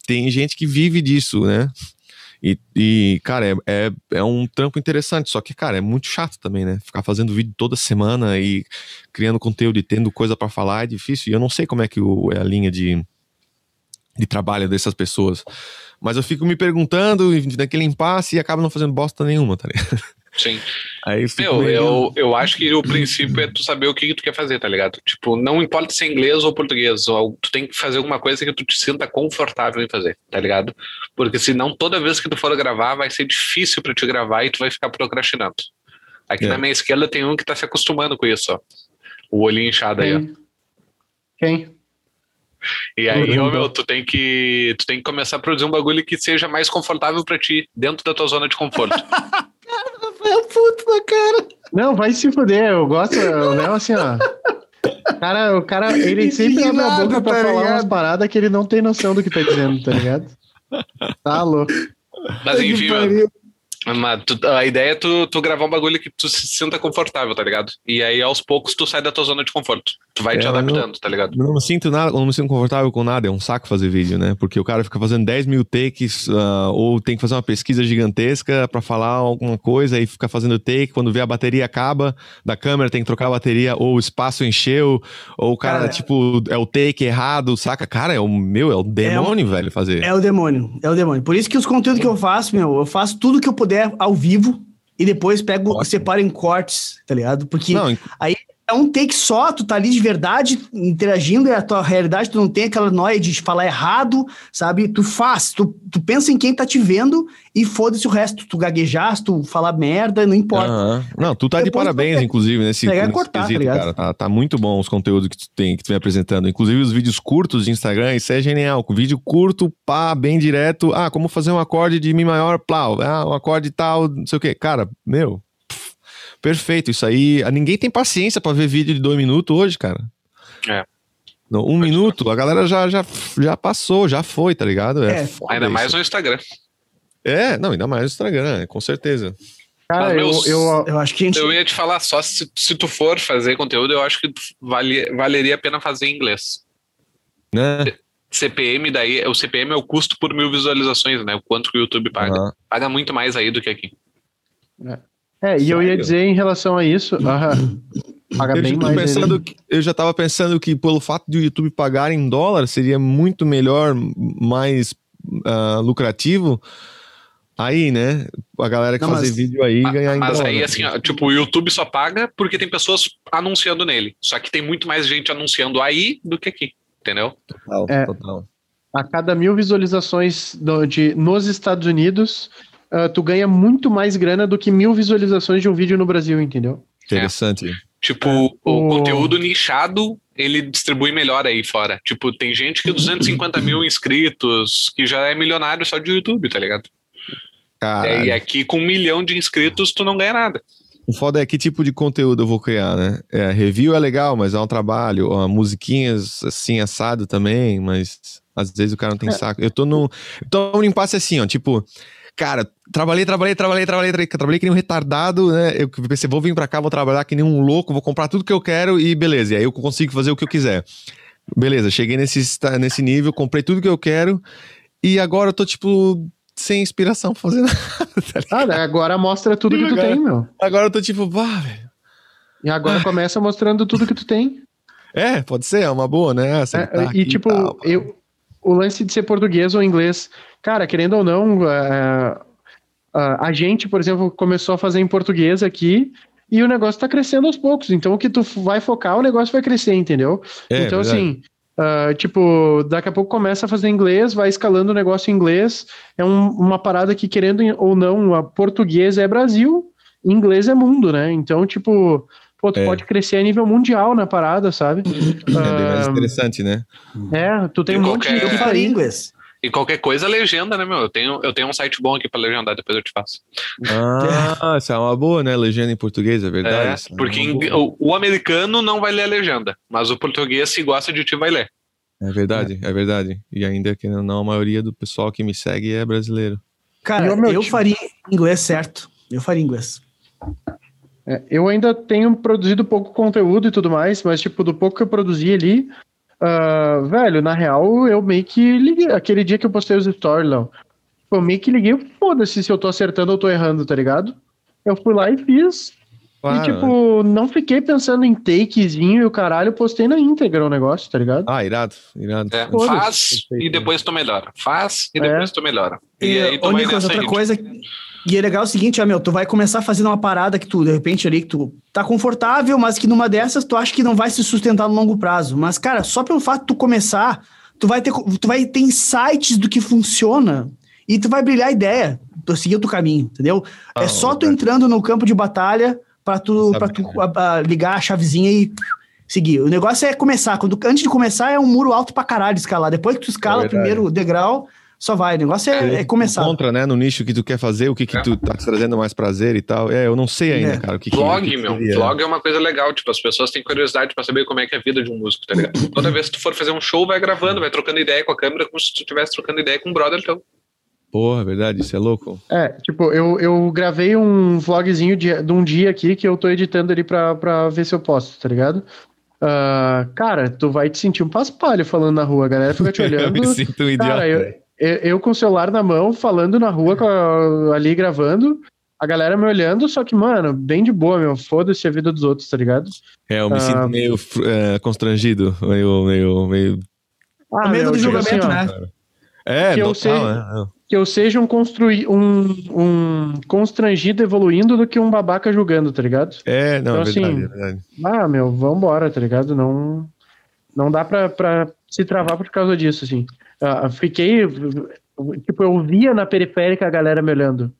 Tem gente que vive disso, né? E, e cara, é, é, é, um trampo interessante, só que, cara, é muito chato também, né? Ficar fazendo vídeo toda semana e criando conteúdo e tendo coisa para falar é difícil. E eu não sei como é que o, é a linha de, de trabalho dessas pessoas. Mas eu fico me perguntando naquele impasse e acabo não fazendo bosta nenhuma, tá ligado? Sim. Aí Meu, meio... eu, eu acho que o princípio é tu saber o que, que, tu quer fazer, tá ligado? Tipo, não importa se é inglês ou português, ou tu tem que fazer alguma coisa que tu te sinta confortável em fazer, tá ligado? Porque senão toda vez que tu for gravar vai ser difícil para te gravar e tu vai ficar procrastinando. Aqui é. na minha esquerda tem um que tá se acostumando com isso, ó. O olhinho inchado aí, ó. Quem? E aí, ô, meu, tu tem que tu tem que começar a produzir um bagulho que seja mais confortável para ti, dentro da tua zona de conforto. É puto na cara. Não, vai se fuder. Eu gosto. O Léo, assim, ó. Cara, o cara, ele sempre abre a boca pra tá falar ligado? umas paradas que ele não tem noção do que tá dizendo, tá ligado? Tá louco. Mas enfim, mas tu, a ideia é tu, tu gravar um bagulho que tu se sinta confortável, tá ligado? E aí aos poucos tu sai da tua zona de conforto. Tu vai é, te adaptando, não, tá ligado? Não me sinto nada, não me sinto confortável com nada, é um saco fazer vídeo, né? Porque o cara fica fazendo 10 mil takes uh, ou tem que fazer uma pesquisa gigantesca para falar alguma coisa e fica fazendo take, quando vê a bateria acaba da câmera, tem que trocar a bateria, ou o espaço encheu, ou o cara, cara tipo, é o take errado, saca? Cara, é o meu, é o demônio, é o, velho, fazer. É o demônio, é o demônio. Por isso que os conteúdos que eu faço, meu, eu faço tudo que eu puder ao vivo e depois pego, Ótimo. separo em cortes, tá ligado? Porque Não, aí é um take só, tu tá ali de verdade, interagindo, é a tua realidade, tu não tem aquela noia de falar errado, sabe? Tu faz, tu, tu pensa em quem tá te vendo e foda-se o resto. Tu gaguejar, tu falar merda, não importa. Aham. Não, tu tá de Depois parabéns, tu- inclusive, nesse, nesse cortar, tá quesito, ligado? cara. Tá, tá muito bom os conteúdos que tu tem, que tu vem apresentando. Inclusive os vídeos curtos de Instagram, isso é genial. Vídeo curto, pá, bem direto. Ah, como fazer um acorde de Mi maior, plau. Ah, um acorde tal, não sei o quê. Cara, meu, perfeito. Isso aí, ah, ninguém tem paciência pra ver vídeo de dois minutos hoje, cara. É. Não, um minuto, a galera já, já, já passou, já foi, tá ligado? É, É, foda Ainda isso. mais no Instagram. É, não, ainda mais no Instagram, com certeza. Cara, eu, meus- eu, Eu acho que a gente. Eu ia te falar só se, se tu for fazer conteúdo, eu acho que vale, valeria a pena fazer em inglês. Né? CPM daí, o CPM é o custo por mil visualizações, né? O quanto que o YouTube paga. Aham. Paga muito mais aí do que aqui. é, e eu ia dizer em relação a isso, aham, paga Eu bem já, tô mais. pensando que, eu já tava pensando que pelo fato de o YouTube pagar em dólar seria muito melhor, mais ah, lucrativo. Aí, né? A galera que Não, fazer mas- vídeo aí ganhar em Mas dólar. aí, assim, ó, tipo, o YouTube só paga porque tem pessoas anunciando nele. Só que tem muito mais gente anunciando aí do que aqui. Entendeu? Total, É. total. A cada mil visualizações do- de, nos Estados Unidos, ah, tu ganha muito mais grana do que mil visualizações de um vídeo no Brasil, entendeu? Interessante. Tipo, o, o- conteúdo nichado, ele distribui melhor aí fora. Tipo, tem gente que 250 mil inscritos, que já é milionário só de YouTube, tá ligado? Caralho. E aqui com um milhão de inscritos, tu não ganha nada. O foda é que tipo de conteúdo eu vou criar, né? É, review é legal, mas é um trabalho. Ó, musiquinhas assim, assado também, mas às vezes o cara não tem É. saco. Eu tô num. Eu tô num impasse assim, ó. Tipo, cara, trabalhei, trabalhei, trabalhei, trabalhei, trabalhei, trabalhei que nem um retardado, né? Eu pensei, vou vir pra cá, vou trabalhar que nem um louco, vou comprar tudo que eu quero e beleza. E aí eu consigo fazer o que eu quiser. Beleza, cheguei nesse, nesse nível, comprei tudo que eu quero e agora eu tô, tipo, sem inspiração pra fazer nada. tá? Ah, agora mostra tudo que tu Agora- tem, meu. Agora eu tô tipo, vá, velho. E agora começa mostrando tudo que tu tem. É, pode ser, é uma boa, né? É, e tipo, eu, o lance de ser português ou inglês, cara, querendo ou não, é, a, a gente, por exemplo, começou a fazer em português aqui e o negócio tá crescendo aos poucos. Então, o que tu vai focar, o negócio vai crescer, entendeu? É, então, verdade. assim, ah, tipo, daqui a pouco começa a fazer inglês, vai escalando o negócio em inglês. É um- uma parada que, querendo ou não, a português é Brasil, inglês é mundo, né? Então, tipo, pô, tu É. pode crescer a nível mundial na parada, sabe? É bem mais Ah, interessante, né? é, tu tem E um monte de Eu falei aí. inglês. E qualquer coisa, legenda, né, meu? Eu tenho, eu tenho um site bom aqui pra legendar, depois eu te faço. Ah, essa é uma boa, né? Legenda em português, é verdade. É, é porque boa. o, o americano não vai ler a legenda, mas o português, se gosta de ti, vai ler. É verdade, é verdade. E ainda que não, a maioria do pessoal que me segue é brasileiro. Cara, E meu eu tipo- faria inglês certo. Eu faria inglês. É, eu ainda tenho produzido pouco conteúdo e tudo mais, mas, tipo, do pouco que eu produzi ali, ah, velho, na real, eu meio que liguei. Aquele dia que eu postei os stories, Léo, tipo, eu meio que liguei, foda-se se eu tô acertando ou tô errando, tá ligado? Eu fui lá e fiz. Claro, e, tipo, não fiquei pensando em takezinho e o caralho, postei na íntegra o negócio, tá ligado? Ah, irado, irado. É, faz e depois tu melhora. Faz e É. depois tu melhora. E, E, aí tu ô, vai Nicolas, outra aí. coisa. E é legal o seguinte, ó, meu, tu vai começar fazendo uma parada que tu, de repente, ali, que tu tá confortável, mas que numa dessas tu acha que não vai se sustentar no longo prazo. Mas, cara, só pelo fato de tu começar, tu vai ter, tu vai ter insights do que funciona e tu vai brilhar a ideia, tu seguir o teu caminho, entendeu? é Ah, só tu verdade. entrando no campo de batalha pra tu, pra tu né? a- a- ligar a chavezinha e seguir. O negócio é começar. Quando, antes de começar, é um muro alto pra caralho escalar. Depois que tu escala o É verdade. primeiro degrau, só vai. O negócio é, é começar. Contra, né? No nicho que tu quer fazer, o que que É. tu tá te trazendo mais prazer e tal. É, eu não sei ainda, É. cara. O que Vlog, que que meu. seria. Vlog é uma coisa legal. Tipo, as pessoas têm curiosidade pra saber como é que é a vida de um músico, tá ligado? Toda vez que tu for fazer um show, vai gravando, vai trocando ideia com a câmera, como se tu estivesse trocando ideia com um brother teu. Porra, é verdade, isso é louco. É, tipo, eu, eu gravei um vlogzinho de, de um dia aqui que eu tô editando ali pra, pra ver se eu posto, tá ligado? Ah, cara, tu vai te sentir um paspalho falando na rua, a galera fica te eu olhando. me sinto um idiota. Cara, eu, eu, eu com o celular na mão, falando na rua, com a- ali gravando, a galera me olhando, só que, mano, bem de boa, meu, foda-se a vida dos outros, tá ligado? É, eu me Ah. sinto meio é, constrangido, meio, meio, meio... Ah, medo meu, do julgamento, assim, ó, né? É, que eu total, seja- né? que eu seja um, construi, um, um constrangido evoluindo do que um babaca julgando, tá ligado? É, não, Então, é verdade, assim, é verdade. Ah, meu, vambora, tá ligado? Não, não dá pra, pra se travar por causa disso, assim. Ah, fiquei. Tipo, eu via na periférica a galera me olhando.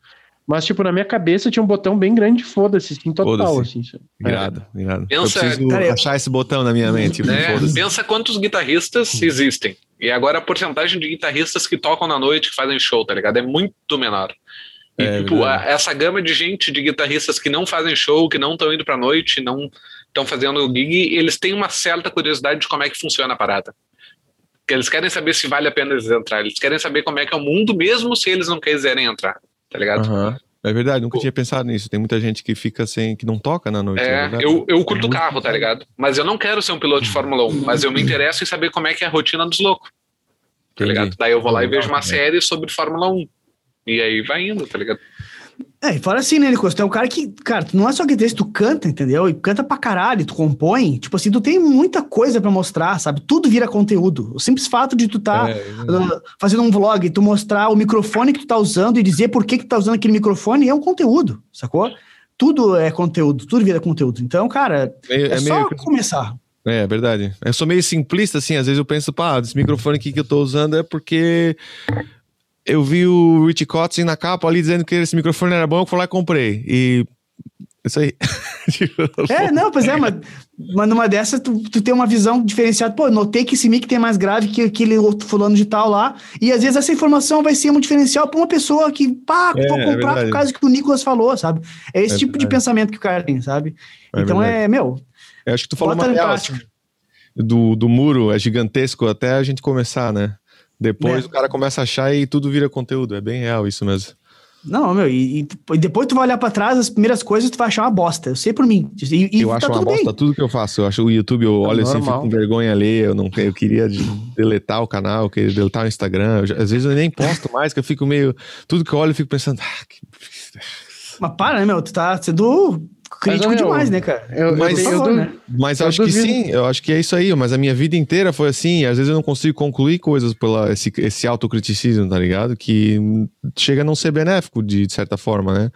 Mas, tipo, na minha cabeça tinha um botão bem grande, foda-se, assim, total, Foda-se. assim. Irado, irado. Eu Pensa- preciso Cara, achar esse botão na minha mente. É, foda-se. pensa quantos guitarristas existem. E agora a porcentagem de guitarristas que tocam na noite, que fazem show, tá ligado? É muito menor. E, É, tipo, a- essa gama de gente, de guitarristas que não fazem show, que não estão indo pra noite, não estão fazendo gig, eles têm uma certa curiosidade de como é que funciona a parada. Porque eles querem saber se vale a pena eles entrar. Eles querem saber como é que é o mundo, mesmo se eles não quiserem entrar. Tá ligado? Aham. É verdade, nunca Pô. tinha pensado nisso. Tem muita gente que fica sem, que não toca na noite. É, verdade. eu, eu curto Muito carro, tá ligado? Mas eu não quero ser um piloto de Fórmula 1, mas eu me interesso em saber como é que é a rotina dos loucos, tá ligado? Daí eu vou lá e vejo uma É. série sobre Fórmula 1. E aí vai indo, tá ligado? É, e fora assim, né, Nicolas? Tu é um cara que, cara, tu não é só guitarrista, tu canta, entendeu? E canta pra caralho, tu compõe. Tipo assim, tu tem muita coisa pra mostrar, sabe? Tudo vira conteúdo. O simples fato de tu tá É, uh, fazendo um vlog, tu mostrar o microfone que tu tá usando e dizer por que que tu tá usando aquele microfone é um conteúdo, sacou? Tudo é conteúdo, tudo vira conteúdo. Então, cara, meio- é, é só meio começar. É, é verdade. Eu sou meio simplista, assim. Às vezes eu penso, pá, esse microfone aqui que eu tô usando é porque eu vi o Rich Kotzen na capa ali dizendo que esse microfone era bom, eu fui lá e comprei. E. Isso aí. Tipo, É, não, pois é, mas, mas numa dessas tu, tu tem uma visão diferenciada. Pô, notei que esse mic tem mais grave que aquele outro fulano de tal lá. E às vezes essa informação vai ser um diferencial pra uma pessoa que, pá, É, vou é comprar verdade. por causa que o Nicolas falou, sabe? É esse É tipo de verdade. pensamento que o cara tem, sabe? É então é, meu, Eu acho que tu falou uma prática. assim, do, do muro, é gigantesco até a gente começar, né? Depois É. o cara começa a achar e tudo vira conteúdo. É bem real isso mesmo. não, meu, e, e- depois tu vai olhar pra trás, as primeiras coisas tu vai achar uma bosta. Eu sei por mim. E, e eu tá acho uma tudo bosta bem. tudo que eu faço. Eu acho o YouTube, eu olho assim, normal. fico com vergonha ali. Eu, não, eu queria de- deletar o canal, eu queria deletar o Instagram. Eu já- às vezes eu nem posto mais, que eu fico meio. Tudo que eu olho, eu fico pensando. Ah, que... Mas para, né, meu? Tu tá sendo crítico meu, demais, né, cara? Eu, eu, Mas eu, eu- du- né? Mas eu, Eu acho que duvido. sim, eu acho que é isso aí. Mas a minha vida inteira foi assim. e Às vezes eu não consigo concluir coisas pela esse, esse autocriticismo, tá ligado? Que chega a não ser benéfico de, de certa forma, né?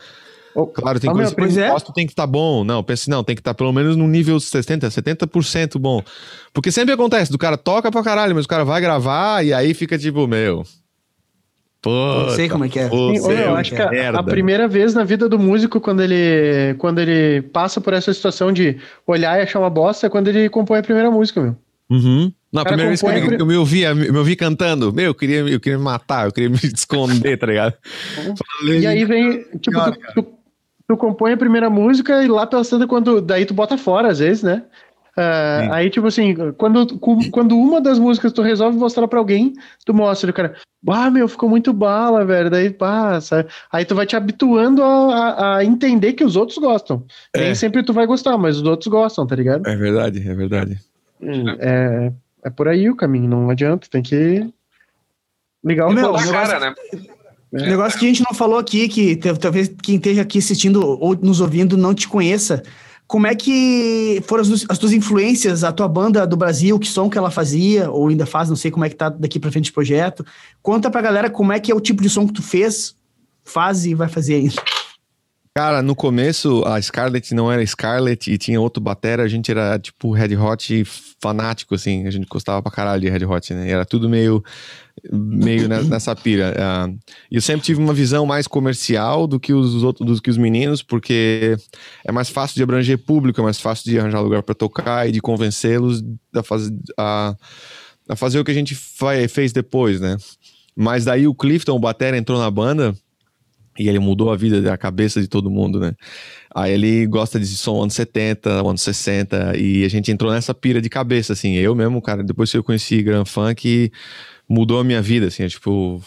Oh, Claro, tem oh, coisas meu, que eu pois é. gosto, tem que estar bom. Não, pense não, tem que estar pelo menos no nível 60%, 70% bom. Porque sempre acontece, do cara toca pra caralho, mas o cara vai gravar e aí fica tipo, meu. Pô, Eu sei como é que é. Sim, é eu um acho que a, merda. a primeira vez na vida do músico, quando ele, quando ele passa por essa situação de olhar e achar uma bosta, é quando ele compõe a primeira música, meu. Uhum. Na primeira vez que eu, me- eu me ouvia, me ouvi cantando, meu, eu queria, eu queria me matar, eu queria me esconder, tá ligado? E aí vem, tipo, Cara, tu, tu, tu compõe a primeira música e lá pela Santa, quando daí tu bota fora, às vezes, né? Sim. aí, tipo assim, quando, quando uma das músicas tu resolve mostrar pra alguém, tu mostra, o cara, ah, meu, ficou muito bala, velho, daí passa. Aí tu vai te habituando a, a, a entender que os outros gostam. É. Nem sempre tu vai gostar, mas os outros gostam, tá ligado? É verdade, é verdade. É, é por aí o caminho, não adianta, tem que ligar o Meu, negócio- cara, né? O negócio que a gente não falou aqui, que talvez quem esteja aqui assistindo ou nos ouvindo não te conheça, como é que foram as, as tuas influências, a tua banda do Brasil, que som que ela fazia, ou ainda faz, não sei como é que tá daqui pra frente o projeto. Conta pra galera como é que é o tipo de som que tu fez, faz e vai fazer ainda. Cara, no começo a Scarlett não era Scarlett e tinha outro batera, a gente era tipo Red Hot fanático, assim, a gente gostava pra caralho de Red Hot, né? E Era tudo meio, meio ne- nessa pira. E eu sempre tive uma visão mais comercial do que os outros, do que os meninos, porque é mais fácil de abranger público, é mais fácil de arranjar lugar pra tocar e de convencê-los a, faz, a, a fazer o que a gente fez depois, né? Mas daí o Clifton, o batera, entrou na banda e ele mudou a vida, a cabeça de todo mundo, né? Aí ele gosta de som anos 70, anos 60, e a gente entrou nessa pira de cabeça, assim. Eu mesmo, cara, depois que eu conheci Grand Funk, mudou a minha vida, assim, é tipo.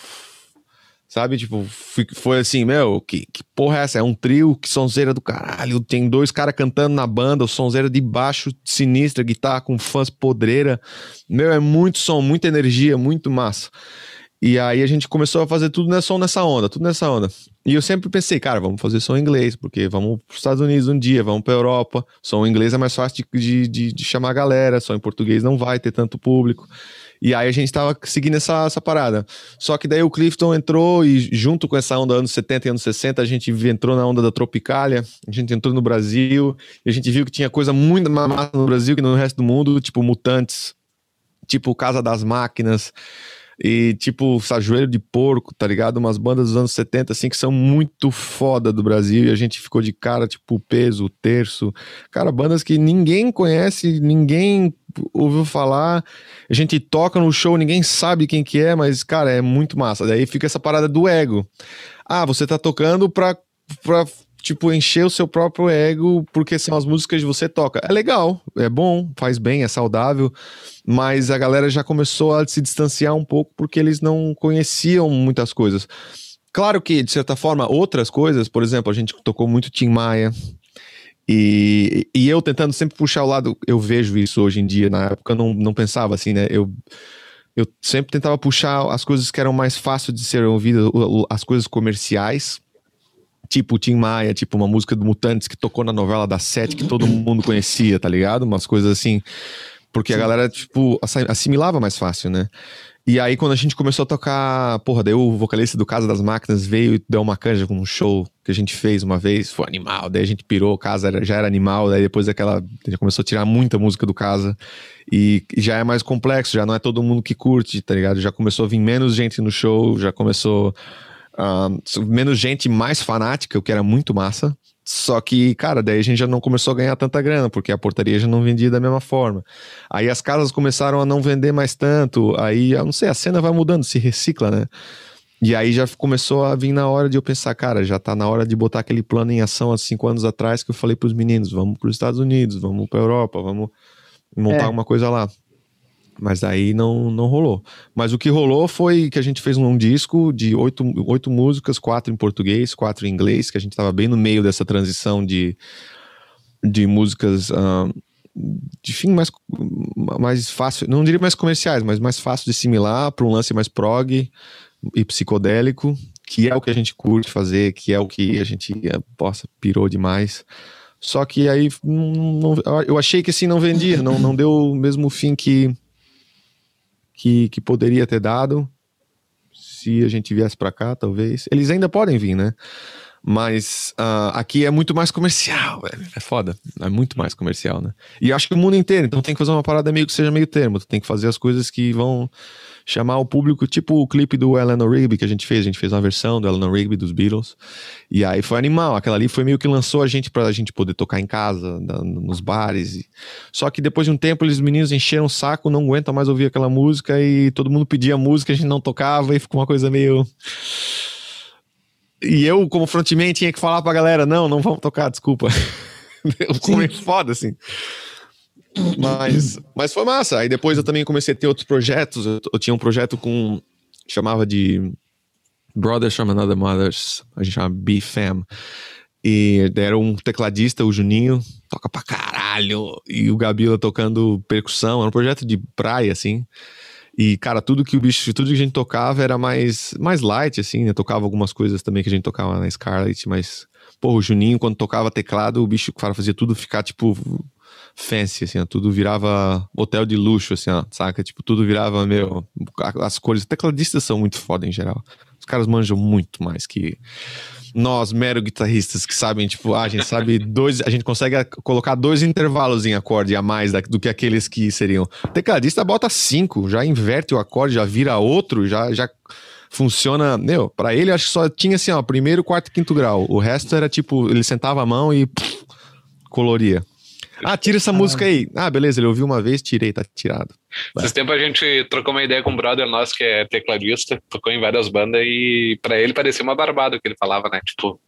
Sabe, tipo, fui- foi assim, meu, que, que porra é essa? É um trio, que sonzeira do caralho. Tem dois caras cantando na banda, o sonzeira de baixo, sinistra, guitarra com fãs podreira. Meu, é muito som, muita energia, muito massa. E aí a gente começou a fazer tudo nessa, nessa onda, tudo nessa onda. E eu sempre pensei, cara, vamos fazer som em inglês, porque vamos para os Estados Unidos um dia, vamos para Europa. Som em inglês é mais fácil de, de, de, de chamar a galera, som em português não vai ter tanto público. E aí a gente tava seguindo essa, essa parada. Só que daí o Clifton entrou e junto com essa onda anos 70 e anos 60, a gente entrou na onda da Tropicália, a gente entrou no Brasil, e a gente viu que tinha coisa muito massa no Brasil que no resto do mundo, tipo Mutantes, tipo Casa das Máquinas, e tipo Sajoelho de Porco, tá ligado? Umas bandas dos anos 70, assim, que são muito foda do Brasil. E a gente ficou de cara, tipo, Peso, Terço. Cara, bandas que ninguém conhece, ninguém ouviu falar. A gente toca no show, ninguém sabe quem que é, mas, cara, é muito massa. Daí fica essa parada do ego. Ah, você tá tocando pra, pra tipo, encher o seu próprio ego porque são as músicas que você toca. É legal, é bom, faz bem, é saudável, mas a galera já começou a se distanciar um pouco porque eles não conheciam muitas coisas. Claro que, de certa forma, outras coisas, por exemplo, a gente tocou muito Tim Maia, e, e eu tentando sempre puxar o lado, eu vejo isso hoje em dia, na época eu não, não pensava assim, né? Eu, eu sempre tentava puxar as coisas que eram mais fáceis de ser ouvidas, as coisas comerciais, tipo Tim Maia, tipo uma música do Mutantes que tocou na novela da Sete que todo mundo conhecia, tá ligado? Umas coisas assim. Porque Sim. a galera, tipo, assimilava mais fácil, né? E aí, quando a gente começou a tocar, porra, daí o vocalista do Casa das Máquinas veio e deu uma canja com um show que a gente fez uma vez, foi animal. Daí a gente pirou, o Casa era, já era animal. Daí depois daquela, gente começou a tirar muita música do Casa. E, e já é mais complexo, já não é todo mundo que curte, tá ligado? Já começou a vir menos gente no show, já começou Menos gente mais fanática, o que era muito massa. Só que, cara, daí a gente já não começou a ganhar tanta grana, porque a portaria já não vendia da mesma forma. Aí as casas começaram a não vender mais tanto. Aí, eu não sei, a cena vai mudando, se recicla, né? E aí já começou a vir na hora de eu pensar, cara, já tá na hora de botar aquele plano em ação há cinco anos atrás que eu falei pros meninos: vamos pros Estados Unidos, vamos pra Europa, vamos montar é. uma coisa lá. Mas aí não, não rolou. Mas o que rolou foi que a gente fez um disco de oito, oito músicas, quatro em português, quatro em inglês, que a gente estava bem no meio dessa transição de, de músicas uh, de fim mais, mais fácil, não diria mais comerciais, mas mais fácil de assimilar para um lance mais prog e psicodélico, que é o que a gente curte fazer, que é o que a gente, possa, pirou demais. Só que aí não, eu achei que assim não vendia, não, não deu o mesmo fim que que, que poderia ter dado se a gente viesse para cá, talvez. Eles ainda podem vir, né? Mas uh, aqui é muito mais comercial, velho. É foda. É muito mais comercial, né? E acho que o mundo inteiro. Então tem que fazer uma parada meio que seja meio termo. Tu tem que fazer as coisas que vão chamar o público, tipo o clipe do Eleanor Rigby que a gente fez. A gente fez uma versão do Eleanor Rigby dos Beatles. E aí foi animal. Aquela ali foi meio que lançou a gente pra gente poder tocar em casa, nos bares. Só que depois de um tempo, eles meninos encheram o saco, não aguentam mais ouvir aquela música e todo mundo pedia música, a gente não tocava e ficou uma coisa meio. E eu, como frontman, tinha que falar pra galera: não, não vamos tocar, desculpa. Foi foda, assim. Mas, mas foi massa. Aí depois eu também comecei a ter outros projetos. Eu, eu tinha um projeto com. chamava de Brothers from Another Mothers. A gente chama B-Fam. E era um tecladista, o Juninho, toca pra caralho. E o Gabila tocando percussão. Era um projeto de praia, assim. E, cara, tudo que o bicho, tudo que a gente tocava era mais, mais light, assim, né? Tocava algumas coisas também que a gente tocava na Scarlet, mas, pô, o Juninho, quando tocava teclado, o bicho, cara, fazia tudo ficar, tipo, fancy, assim, ó, tudo virava hotel de luxo, assim, ó, saca? Tipo, tudo virava, meu, as cores. Tecladistas são muito foda em geral. Os caras manjam muito mais que nós, mero guitarristas, que sabem, tipo, ah, a gente sabe dois, a gente consegue colocar dois intervalos em acorde a mais do que aqueles que seriam. Tecladista bota cinco, já inverte o acorde, já vira outro, já, já funciona. Meu, pra ele acho que só tinha assim, ó, primeiro, quarto quinto grau. O resto era tipo, ele sentava a mão e pff, coloria. Ah, tira essa música aí. Ah, beleza, ele ouviu uma vez, tirei, tá tirado. Esses tempos a gente trocou uma ideia com um brother nosso que é tecladista, tocou em várias bandas e pra ele parecia uma barbada o que ele falava, né? Tipo,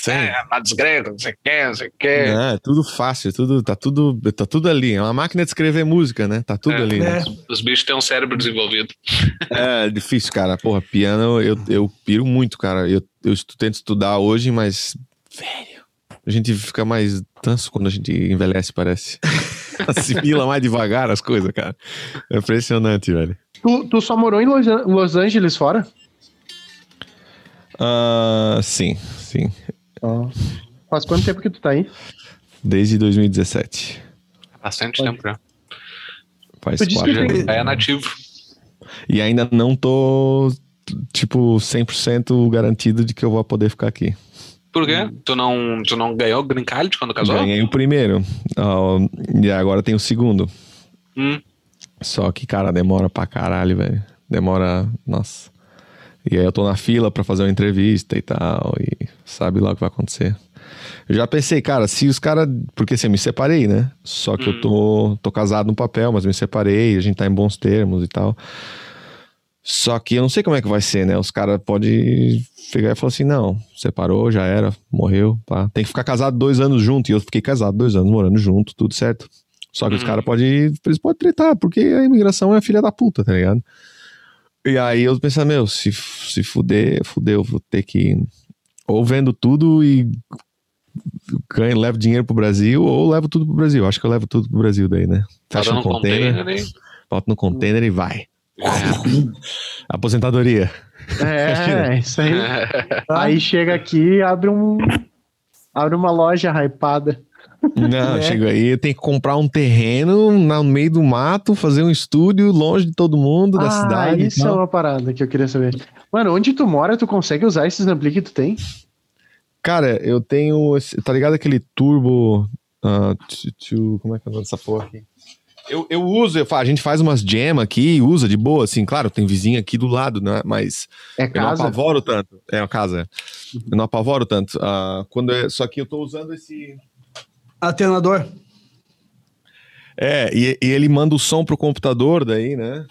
Sim. É, gregos, não sei o que, não sei o que. É, tudo fácil, tudo, tá, tudo, tá tudo ali. É uma máquina de escrever música, né? Tá tudo é, ali. Né? Os bichos têm um cérebro desenvolvido. É, difícil, cara. Porra, piano eu, eu piro muito, cara. Eu, eu tento estudar hoje, mas. Velho a gente fica mais tanso quando a gente envelhece, parece. Assimila mais devagar as coisas, cara. É impressionante, velho. Tu, tu só morou em Los, Los Angeles fora? Uh, sim, sim. Oh. Faz quanto tempo que tu tá aí? Desde 2017. Bastante Pode. tempo já. Faz quatro. Já é nativo. E ainda não tô, tipo, 100% garantido de que eu vou poder ficar aqui. Por quê? Tu não, tu não ganhou o Green Card quando casou? Ganhei o primeiro. Uh, e agora tem o segundo. Hum. Só que, cara, demora pra caralho, velho. Demora. Nossa. E aí eu tô na fila pra fazer uma entrevista e tal. E sabe lá o que vai acontecer. Eu já pensei, cara, se os caras. Porque assim, eu me separei, né? Só que hum. eu tô, tô casado no papel, mas me separei, a gente tá em bons termos e tal. Só que eu não sei como é que vai ser, né? Os caras podem pegar e falar assim: não, separou, já era, morreu, pá. Tem que ficar casado dois anos junto. E eu fiquei casado dois anos, morando junto, tudo certo. Só que os uhum. caras podem. Eles podem tretar, porque a imigração é filha da puta, tá ligado? E aí eu pensei, meu, se, se fuder, fudeu, vou ter que. Ou vendo tudo e ganho, levo dinheiro pro Brasil, ou levo tudo pro Brasil. Acho que eu levo tudo pro Brasil daí, né? Fecha no container, container bota no container e vai. É. Aposentadoria. É, isso aí. aí chega aqui e abre um. Abre uma loja hypada. Não, é. chega aí, tem que comprar um terreno no meio do mato, fazer um estúdio longe de todo mundo, da ah, cidade. Isso é uma parada que eu queria saber. Mano, onde tu mora, tu consegue usar esses ampli que tu tem? Cara, eu tenho. Tá ligado aquele turbo. Uh, como é que é o nome dessa porra aqui? Eu, eu uso, eu, a gente faz umas jam aqui, usa de boa, assim, claro, tem vizinho aqui do lado, né? Mas é eu não apavoro tanto. É a casa. Eu não apavoro tanto. Uh, quando é, só que eu tô usando esse. Atenador. É, e, e ele manda o som pro computador daí, né?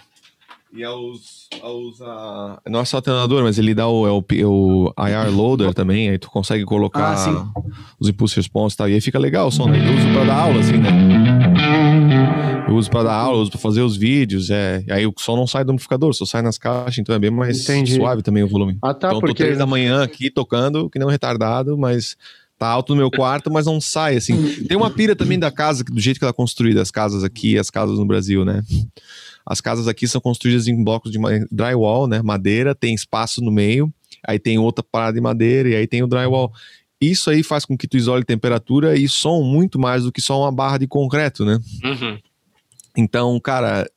E aos. aos uh, não é só atenador, mas ele dá o, é o, é o IR loader também, aí tu consegue colocar ah, os impulse response e tal. E aí fica legal o som, né? Eu uso pra dar aula, assim, né? Eu uso para dar aula, uso para fazer os vídeos, é. Aí o som não sai do amplificador, só sai nas caixas, então é bem mais Entendi. suave também o volume. Ah, tá, então porque... tô três da manhã aqui tocando, que nem um retardado, mas tá alto no meu quarto, mas não sai, assim. Tem uma pira também da casa, do jeito que ela é construída, as casas aqui as casas no Brasil, né? As casas aqui são construídas em blocos de drywall, né? Madeira, tem espaço no meio, aí tem outra parada de madeira e aí tem o drywall. Isso aí faz com que tu isole temperatura e som muito mais do que só uma barra de concreto, né? Uhum. Então, cara,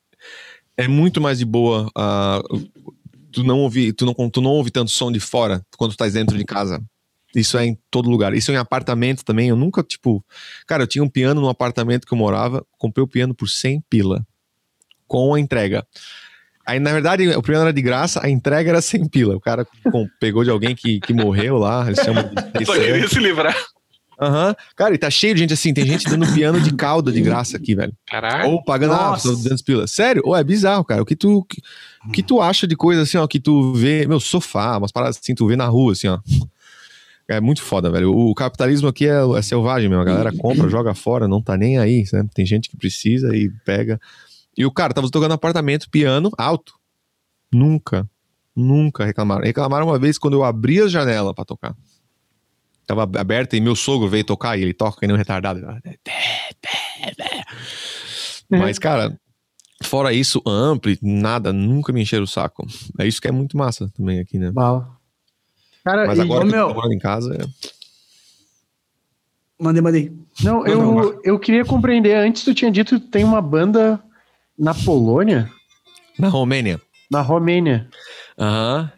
é muito mais de boa uh, tu não ouvir, tu não, tu não ouve tanto som de fora quando tu tá dentro de casa. Isso é em todo lugar. Isso é em apartamento também. Eu nunca, tipo. Cara, eu tinha um piano no apartamento que eu morava, comprei o piano por 100 pila. Com a entrega. Aí, na verdade, o piano era de graça, a entrega era sem pila. O cara com, pegou de alguém que, que morreu lá, eles chamam de. Só queria se livrar. Aham. Uhum. Cara, e tá cheio de gente assim. Tem gente dando piano de cauda de graça aqui, velho. Caralho. Ou pagando ah, 200 pilas. Sério? Ou é bizarro, cara. O que tu, que, que tu acha de coisa assim, ó, que tu vê, meu, sofá, umas paradas assim, tu vê na rua, assim, ó. É muito foda, velho. O capitalismo aqui é, é selvagem mesmo. A galera compra, joga fora, não tá nem aí, né? Tem gente que precisa e pega. E o cara tava tocando apartamento, piano, alto. Nunca, nunca reclamaram. Reclamaram uma vez quando eu abri a janela para tocar tava aberta e meu sogro veio tocar e ele toca que nem um retardado. Mas, cara, fora isso, ampli, nada, nunca me encheram o saco. É isso que é muito massa também aqui, né? Uau. Cara, Mas agora e, que meu... eu em casa é... Mandei, mandei. Não, eu, eu queria compreender. Antes tu tinha dito que tem uma banda na Polônia? Na Romênia. Na Romênia. Aham.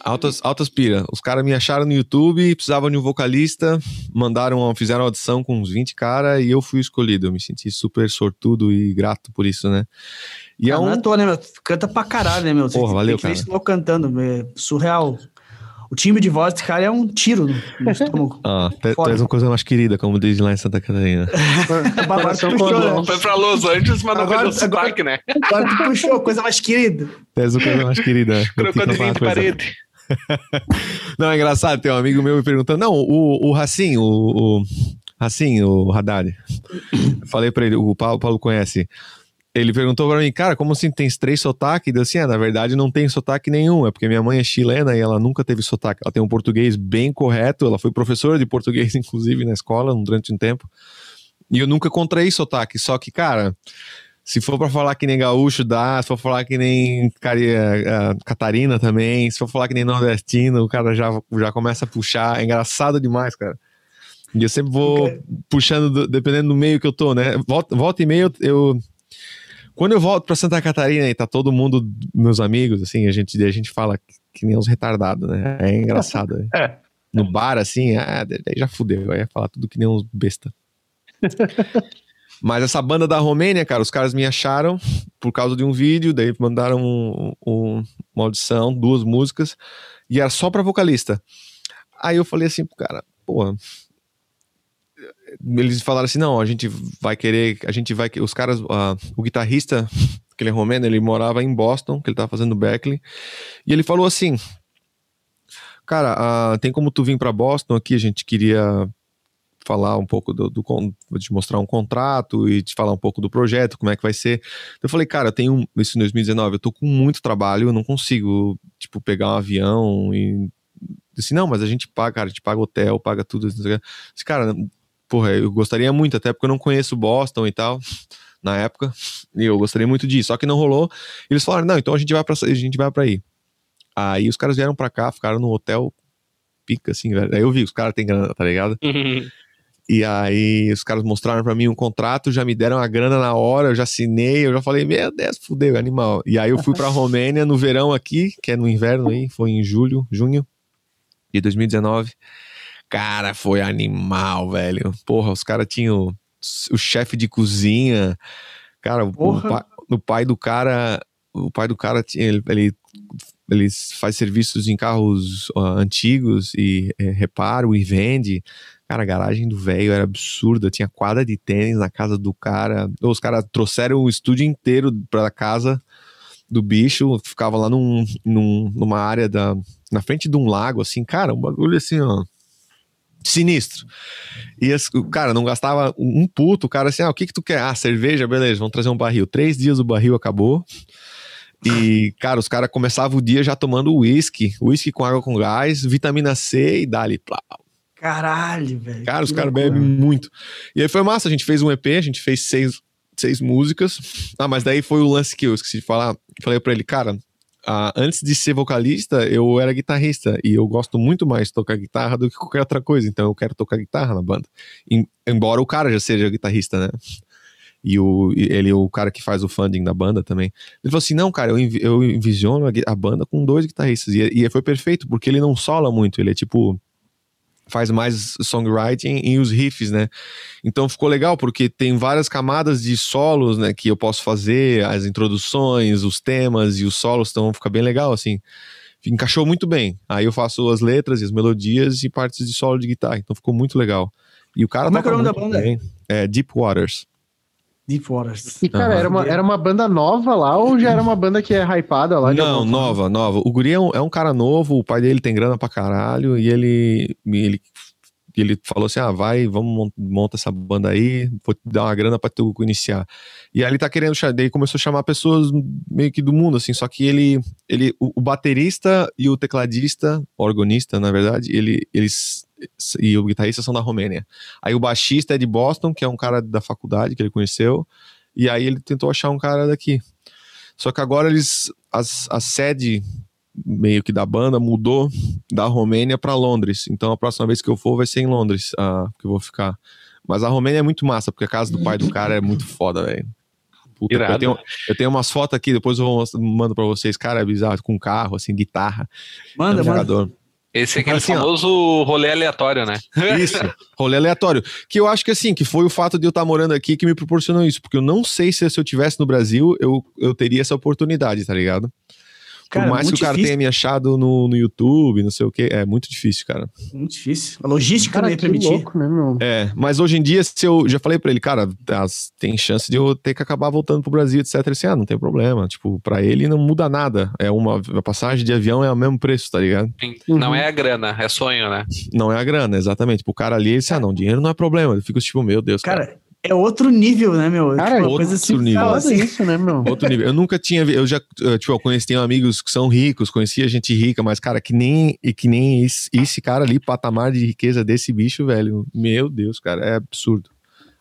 Altas, altas pira. Os caras me acharam no YouTube, precisavam de um vocalista, mandaram, fizeram uma audição com uns 20 caras e eu fui escolhido. Eu me senti super sortudo e grato por isso, né? E é um... Não é à toa, né, meu? Canta pra caralho, né, meu? Porra, Você valeu, cara. cantando, é surreal. O time de voz desse cara é um tiro no, estômago. Ah, tu és uma coisa mais querida, como diz lá em Santa Catarina. agora tu puxou, né? Foi pra Los Angeles, mas não agora, foi no Parque, né? Agora tu puxou, coisa mais querida. És uma coisa mais querida. Crocodilinho de parede. não, é engraçado, tem um amigo meu me perguntando, não, o, o Racim, o, o Racim, o Haddad. Falei pra ele, o Paulo, Paulo conhece ele perguntou para mim, cara, como assim tem três sotaques? E deu assim, ah, na verdade não tem sotaque nenhum, é porque minha mãe é chilena e ela nunca teve sotaque. Ela tem um português bem correto, ela foi professora de português, inclusive, na escola durante um tempo. E eu nunca contraí sotaque, só que, cara, se for para falar que nem gaúcho dá, se for falar que nem uh, Catarina também, se for falar que nem nordestino, o cara já, já começa a puxar. É engraçado demais, cara. E eu sempre vou okay. puxando, do, dependendo do meio que eu tô, né? Volta, volta e meio eu Quando eu volto pra Santa Catarina e tá todo mundo, meus amigos, assim, a gente, a gente fala que nem uns retardados, né? É engraçado. né? É. No bar, assim, ah, daí já fudeu. Aí ia falar tudo que nem uns besta. Mas essa banda da Romênia, cara, os caras me acharam por causa de um vídeo, daí mandaram um, um- uma audição, duas músicas, e era só pra vocalista. Aí eu falei assim pro cara, pô. Eles falaram assim: não, a gente vai querer, a gente vai. Os caras, ah, o guitarrista, que ele é romeno, ele morava em Boston, que ele tava fazendo Berkeley, e ele falou assim: cara, ah, tem como tu vir pra Boston aqui? A gente queria falar um pouco do, do te mostrar um contrato e te falar um pouco do projeto, como é que vai ser. Eu falei, cara, eu tenho isso em 2019, eu tô com muito trabalho, eu não consigo, tipo, pegar um avião e disse, não, mas a gente paga, cara, a gente paga hotel, paga tudo. Disse, cara, porra, eu gostaria muito, até porque eu não conheço Boston e tal, na época, e eu gostaria muito disso, só que não rolou. Eles falaram, não, então a gente vai pra, a gente vai pra aí. Aí os caras vieram pra cá, ficaram no hotel pica, assim, velho. Aí eu vi, os caras têm grana, tá ligado? E aí os caras mostraram pra mim um contrato, já me deram a grana na hora, eu já assinei, eu já falei, meu Deus, fudeu, animal. E aí eu fui pra Romênia no verão aqui, que é no inverno aí, foi em julho, junho de 2019. Cara, foi animal, velho. Porra, os caras tinham o chefe de cozinha. Cara, o, o Porra. pai, o pai do cara, o pai do cara, ele, ele, ele faz serviços em carros ah, antigos e eh, reparo e vende. Cara, a garagem do velho era absurda. Tinha quadra de tênis na casa do cara. Os caras trouxeram o estúdio inteiro pra casa do bicho. Ficava lá num, num- numa área da, na frente de um lago, assim. Cara, um bagulho assim, ó. Sinistro. E as- o cara não gastava um puto. O cara assim, ah, o que que tu quer? Ah, cerveja, beleza, vamos trazer um barril. Três dias o barril acabou. E, cara, os caras começavam o dia já tomando uísque. Uísque com água com gás, vitamina C e dali. Plá, Caralho, velho. Cara, os caras bebem muito. E aí foi massa, a gente fez um EP, a gente fez seis, seis músicas. Ah, mas daí foi o lance que eu esqueci de falar. Falei pra ele, cara, ah, antes de ser vocalista, eu era guitarrista. E eu gosto muito mais de tocar guitarra do que qualquer outra coisa. Então eu quero tocar guitarra na banda. Em- embora o cara já seja guitarrista, né? E o, ele é o cara que faz o funding da banda também. Ele falou assim: não, cara, eu, eu envisiono a, a banda com dois guitarristas. E, e foi perfeito, porque ele não sola muito, ele é tipo. Faz mais songwriting e os riffs, né? Então ficou legal, porque tem várias camadas de solos, né? Que eu posso fazer, as introduções, os temas e os solos, então fica bem legal, assim. Encaixou muito bem. Aí eu faço as letras e as melodias e partes de solo de guitarra, então ficou muito legal. E o cara Como é é o nome da banda? bem. É Deep Waters. Deep Waters. E, cara, Aham. era, uma, era uma banda nova lá ou já era uma banda que é hypada lá? de Não, nova, nova. O Guri é um, é um cara novo, o pai dele tem grana pra caralho, e ele, ele, ele falou assim: ah, vai, vamos mon- monta essa banda aí, vou te dar uma grana pra tu iniciar. E aí ele tá querendo, daí começou a chamar pessoas meio que do mundo, assim, só que ele, ele o, o baterista e o tecladista, organista, na verdade, ele, eles e o guitarrista são da Romênia. Aí o baixista é de Boston, que é um cara da faculdade que ele conheceu, e aí ele tentou achar um cara daqui. Só que agora eles. As, a sede meio que da banda mudou da Romênia para Londres. Então a próxima vez que eu for vai ser em Londres ah, que eu vou ficar. Mas a Romênia é muito massa, porque a casa do pai do cara é muito foda, velho. Puta, eu, tenho, eu tenho umas fotos aqui, depois eu vou- mando pra vocês. Cara, é bizarro, com carro, assim, guitarra. Manda, um manda. Esse é aquele Assim, ó. famoso rolê aleatório, né? Isso, rolê aleatório. Que eu acho que assim, que foi o fato de eu estar morando aqui que me proporcionou isso. Porque eu não sei se, se eu tivesse no Brasil, eu, eu teria essa oportunidade, tá ligado? Cara, Por mais que muito o cara difícil. tenha me achado no, no YouTube, não sei o que, é muito difícil, cara. Muito difícil. A logística Cara, não ia permitir. louco, né, meu? É, mas hoje em dia, se eu já falei pra ele, cara, as- tem chance de eu ter que acabar voltando pro Brasil, etc. Assim, ah, não tem problema. Tipo, pra ele não muda nada. É uma a passagem de avião é o mesmo preço, tá ligado? Uhum. Não é a grana, é sonho, né? Não é a grana, exatamente. Pro cara ali, ele disse, ah, não, dinheiro não é problema. Eu fico tipo, meu Deus, cara. Cara, é outro nível, né, meu? Cara, Tipo, outro coisa assim, nível. assim. isso, né, meu? Outro nível. Eu nunca tinha, eu já, eh, tipo, eu conheci tenho amigos que são ricos, conhecia gente rica, mas, cara, que nem, e que nem esse, esse cara ali, patamar de riqueza desse bicho, velho. Meu Deus, cara, é absurdo.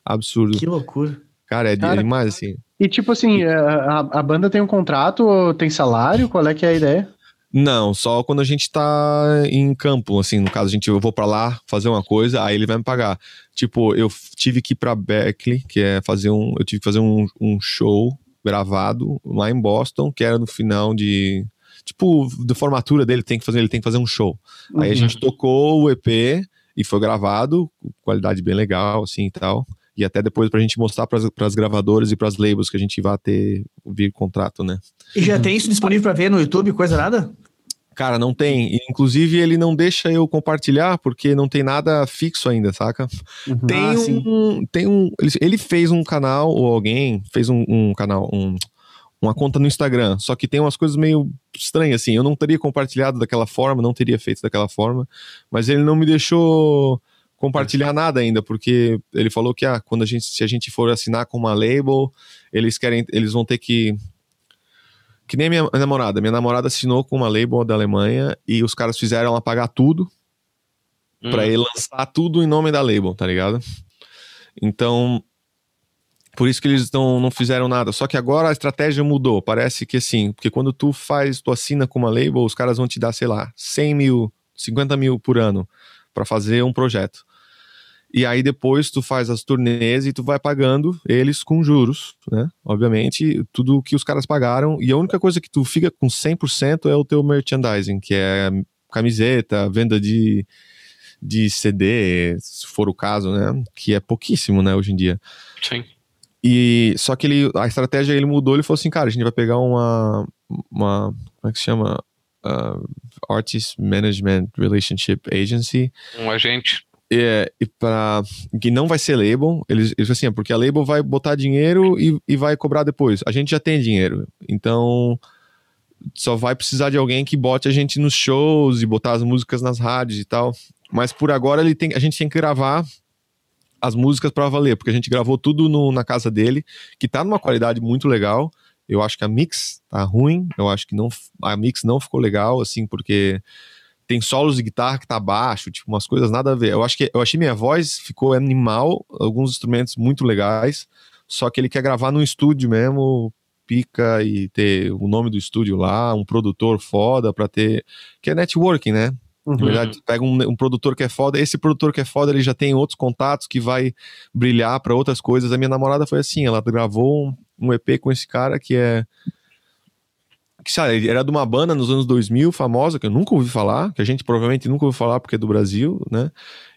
Absurdo. Que loucura. Cara, é de- Cara, demais, assim. E tipo assim, a, a banda tem um contrato, ou tem salário? Qual é que é a ideia? Não, só quando a gente tá em campo, assim, no caso, a gente, eu vou pra lá fazer uma coisa, aí ele vai me pagar. Tipo, eu tive que ir pra Berkeley, que é fazer um, eu tive que fazer um, um show gravado lá em Boston, que era no final de. Tipo, da formatura dele, tem que fazer, ele tem que fazer um show. Uhum. Aí a gente tocou o EP e foi gravado, qualidade bem legal, assim e tal. E até depois pra gente mostrar para as gravadoras e para as labels que a gente vai ter vir contrato, né? E já tem isso disponível para ver no YouTube, coisa nada? Cara, não tem. Inclusive, ele não deixa eu compartilhar porque não tem nada fixo ainda, saca? Uhum. Tem, ah, um, tem um. Ele fez um canal, ou alguém fez um, um canal, um, uma conta no Instagram. Só que tem umas coisas meio estranhas, assim. Eu não teria compartilhado daquela forma, não teria feito daquela forma. Mas ele não me deixou compartilhar nada ainda, porque ele falou que ah, quando a gente, se a gente for assinar com uma label, eles querem, eles vão ter que que nem minha namorada. Minha namorada assinou com uma label da Alemanha e os caras fizeram ela pagar tudo hum. para ele lançar tudo em nome da label, tá ligado? Então, por isso que eles não, não fizeram nada. Só que agora a estratégia mudou. Parece que assim, porque quando tu faz, tu assina com uma label, os caras vão te dar, sei lá, 100 mil, 50 mil por ano para fazer um projeto. E aí depois tu faz as turnês e tu vai pagando eles com juros, né? Obviamente, tudo que os caras pagaram. E a única coisa que tu fica com 100% é o teu merchandising, que é camiseta, venda de, de CD, se for o caso, né? Que é pouquíssimo, né, hoje em dia. Sim. E só que ele, a estratégia ele mudou, ele falou assim, cara, a gente vai pegar uma, uma como é que se chama? Uh, Artist Management Relationship Agency. Um agente é, e para que não vai ser label, eles, eles assim, é porque a label vai botar dinheiro e, e vai cobrar depois. A gente já tem dinheiro, então só vai precisar de alguém que bote a gente nos shows e botar as músicas nas rádios e tal. Mas por agora ele tem, a gente tem que gravar as músicas para valer, porque a gente gravou tudo no, na casa dele, que tá numa qualidade muito legal. Eu acho que a mix tá ruim, eu acho que não a mix não ficou legal assim, porque tem solos de guitarra que tá baixo, tipo, umas coisas nada a ver. Eu acho que eu achei minha voz ficou animal, alguns instrumentos muito legais, só que ele quer gravar no estúdio mesmo, pica e ter o nome do estúdio lá, um produtor foda para ter, que é networking, né? Uhum. Na verdade, pega um, um, produtor que é foda, esse produtor que é foda, ele já tem outros contatos que vai brilhar para outras coisas. A minha namorada foi assim, ela gravou um, um EP com esse cara que é que sabe, era de uma banda nos anos 2000 famosa, que eu nunca ouvi falar, que a gente provavelmente nunca ouviu falar porque é do Brasil, né?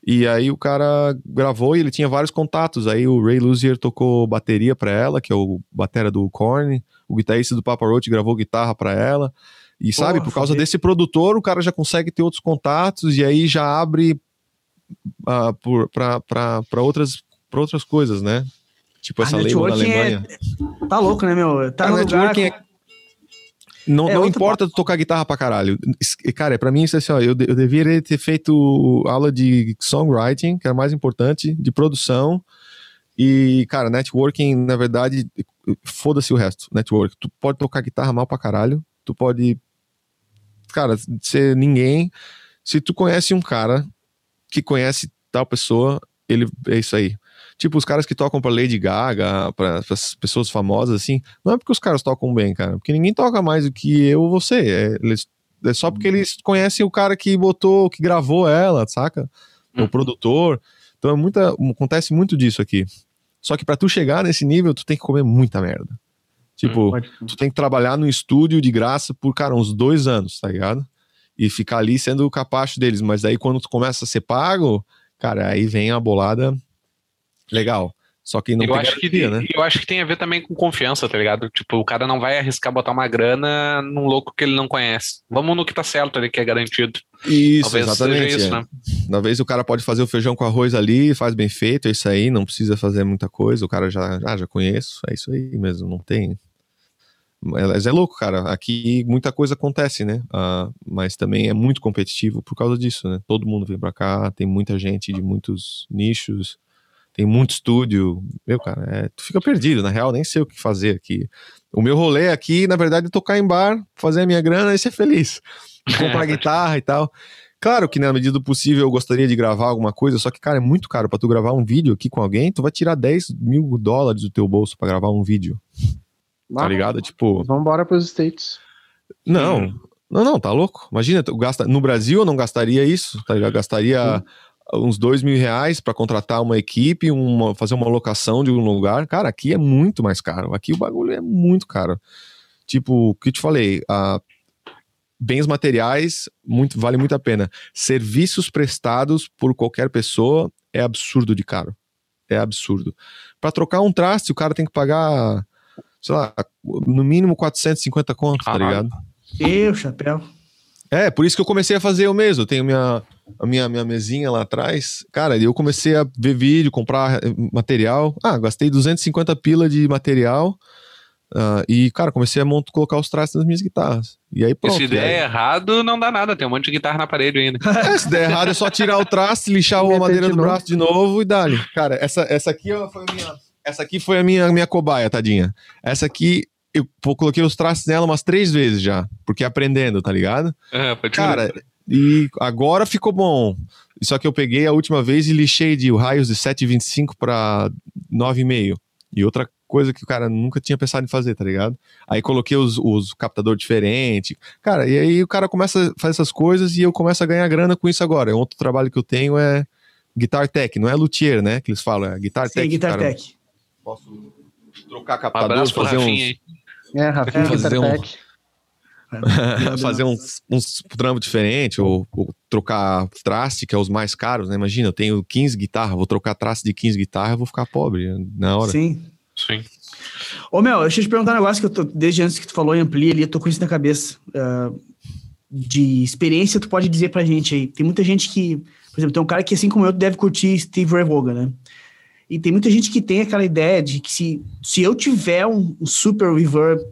E aí o cara gravou e ele tinha vários contatos. Aí o Ray Luzier tocou bateria para ela, que é o batera do Korn, o guitarrista do Papa Roach gravou guitarra para ela. E Porra, sabe, por causa desse produtor, o cara já consegue ter outros contatos e aí já abre uh, para outras, outras coisas, né? Tipo essa lei na Alemanha. É... Tá louco, né, meu? Tá a no lugar... é não, é não importa tocar guitarra pra caralho. Cara, pra mim isso é assim, ó, eu, eu deveria ter feito aula de songwriting, que era mais importante, de produção. E, cara, networking, na verdade, foda-se o resto. Network. Tu pode tocar guitarra mal pra caralho. Tu pode, cara, ser ninguém. Se tu conhece um cara que conhece tal pessoa, ele é isso aí. Tipo, os caras que tocam pra Lady Gaga, pra, pra pessoas famosas, assim, não é porque os caras tocam bem, cara. Porque ninguém toca mais do que eu ou você. É, eles, é só porque eles conhecem o cara que botou, que gravou ela, saca? O hum. produtor. Então é muita, acontece muito disso aqui. Só que para tu chegar nesse nível, tu tem que comer muita merda. Tipo, hum, tu tem que trabalhar no estúdio de graça por, cara, uns dois anos, tá ligado? E ficar ali sendo o capacho deles. Mas aí quando tu começa a ser pago, cara, aí vem a bolada legal. Só que não eu acho que né? Eu acho que tem a ver também com confiança, tá ligado? Tipo, o cara não vai arriscar botar uma grana num louco que ele não conhece. Vamos no que tá certo ali, que é garantido. Isso, Talvez exatamente. Seja isso, é. né? Talvez o cara pode fazer o feijão com arroz ali, faz bem feito, é isso aí, não precisa fazer muita coisa, o cara já, ah, já conheço, é isso aí mesmo, não tem. Mas é louco, cara. Aqui muita coisa acontece, né? Uh, mas também é muito competitivo por causa disso, né? Todo mundo vem pra cá, tem muita gente de muitos nichos tem muito estúdio. Meu, cara, é, tu fica perdido, na real, nem sei o que fazer aqui. O meu rolê aqui, na verdade, é tocar em bar, fazer a minha grana e ser feliz. Comprar guitarra e tal. Claro que na medida do possível eu gostaria de gravar alguma coisa, só que, cara, é muito caro para tu gravar um vídeo aqui com alguém, tu vai tirar 10 mil dólares do teu bolso para gravar um vídeo. Tá ligado? Tipo. Vamos embora pros States. Não, não, não, tá louco. Imagina, tu gasta. No Brasil eu não gastaria isso, tá ligado? Gastaria. Sim uns dois mil reais para contratar uma equipe, uma, fazer uma locação de um lugar. Cara, aqui é muito mais caro. Aqui o bagulho é muito caro. Tipo, o que eu te falei, a bens materiais muito, vale muito a pena. Serviços prestados por qualquer pessoa é absurdo de caro. É absurdo. Para trocar um traste, o cara tem que pagar, sei lá, no mínimo 450 contos, tá ligado? Eu, chapéu. É, por isso que eu comecei a fazer eu mesmo. Eu tenho minha, a minha, minha mesinha lá atrás. Cara, eu comecei a ver vídeo, comprar eh, material. Ah, gastei 250 pila de material Uh, e, cara, comecei a montar, colocar os traços nas minhas guitarras. E aí, pronto. Se der aí... errado, não dá nada. Tem um monte de guitarra na parede ainda. É, se der errado, é só tirar o traste, lixar a madeira do braço de novo e dá-lhe. Cara, essa, essa aqui foi a minha. Essa aqui foi a minha, minha cobaia, tadinha. Essa aqui, eu coloquei os traços nela umas três vezes já, porque aprendendo, tá ligado? É, pode Cara, e agora ficou bom. Só que eu peguei a última vez e lixei de raios de 7,25 para 9,5. E outra coisa que o cara nunca tinha pensado em fazer, tá ligado? Aí coloquei os, os captador diferente. Cara, e aí o cara começa a fazer essas coisas e eu começo a ganhar grana com isso agora. Outro trabalho que eu tenho é Guitar Tech, não é luthier, né? Que eles falam, é Guitar Sim, Tech. Guitar cara. Tech. Posso trocar Um captador, pro fazer uns, aí. É, Rafinha Fazer um- fazer uns, uns trampos diferentes, ou, ou trocar traste, que é os mais caros, né? Imagina, eu tenho 15 guitarras, vou trocar traste de 15 guitarras, eu vou ficar pobre na hora. Sim. Sim. Ô, Mel, deixa eu te perguntar um negócio que eu tô, desde antes que tu falou em Ampli ali, eu tô com isso na cabeça. Ah, de experiência, tu pode dizer pra gente aí. Tem muita gente que, por exemplo, tem um cara que, assim como eu, deve curtir Steve Ray Vaughan, né? E tem muita gente que tem aquela ideia de que se, se eu tiver um, um super reverb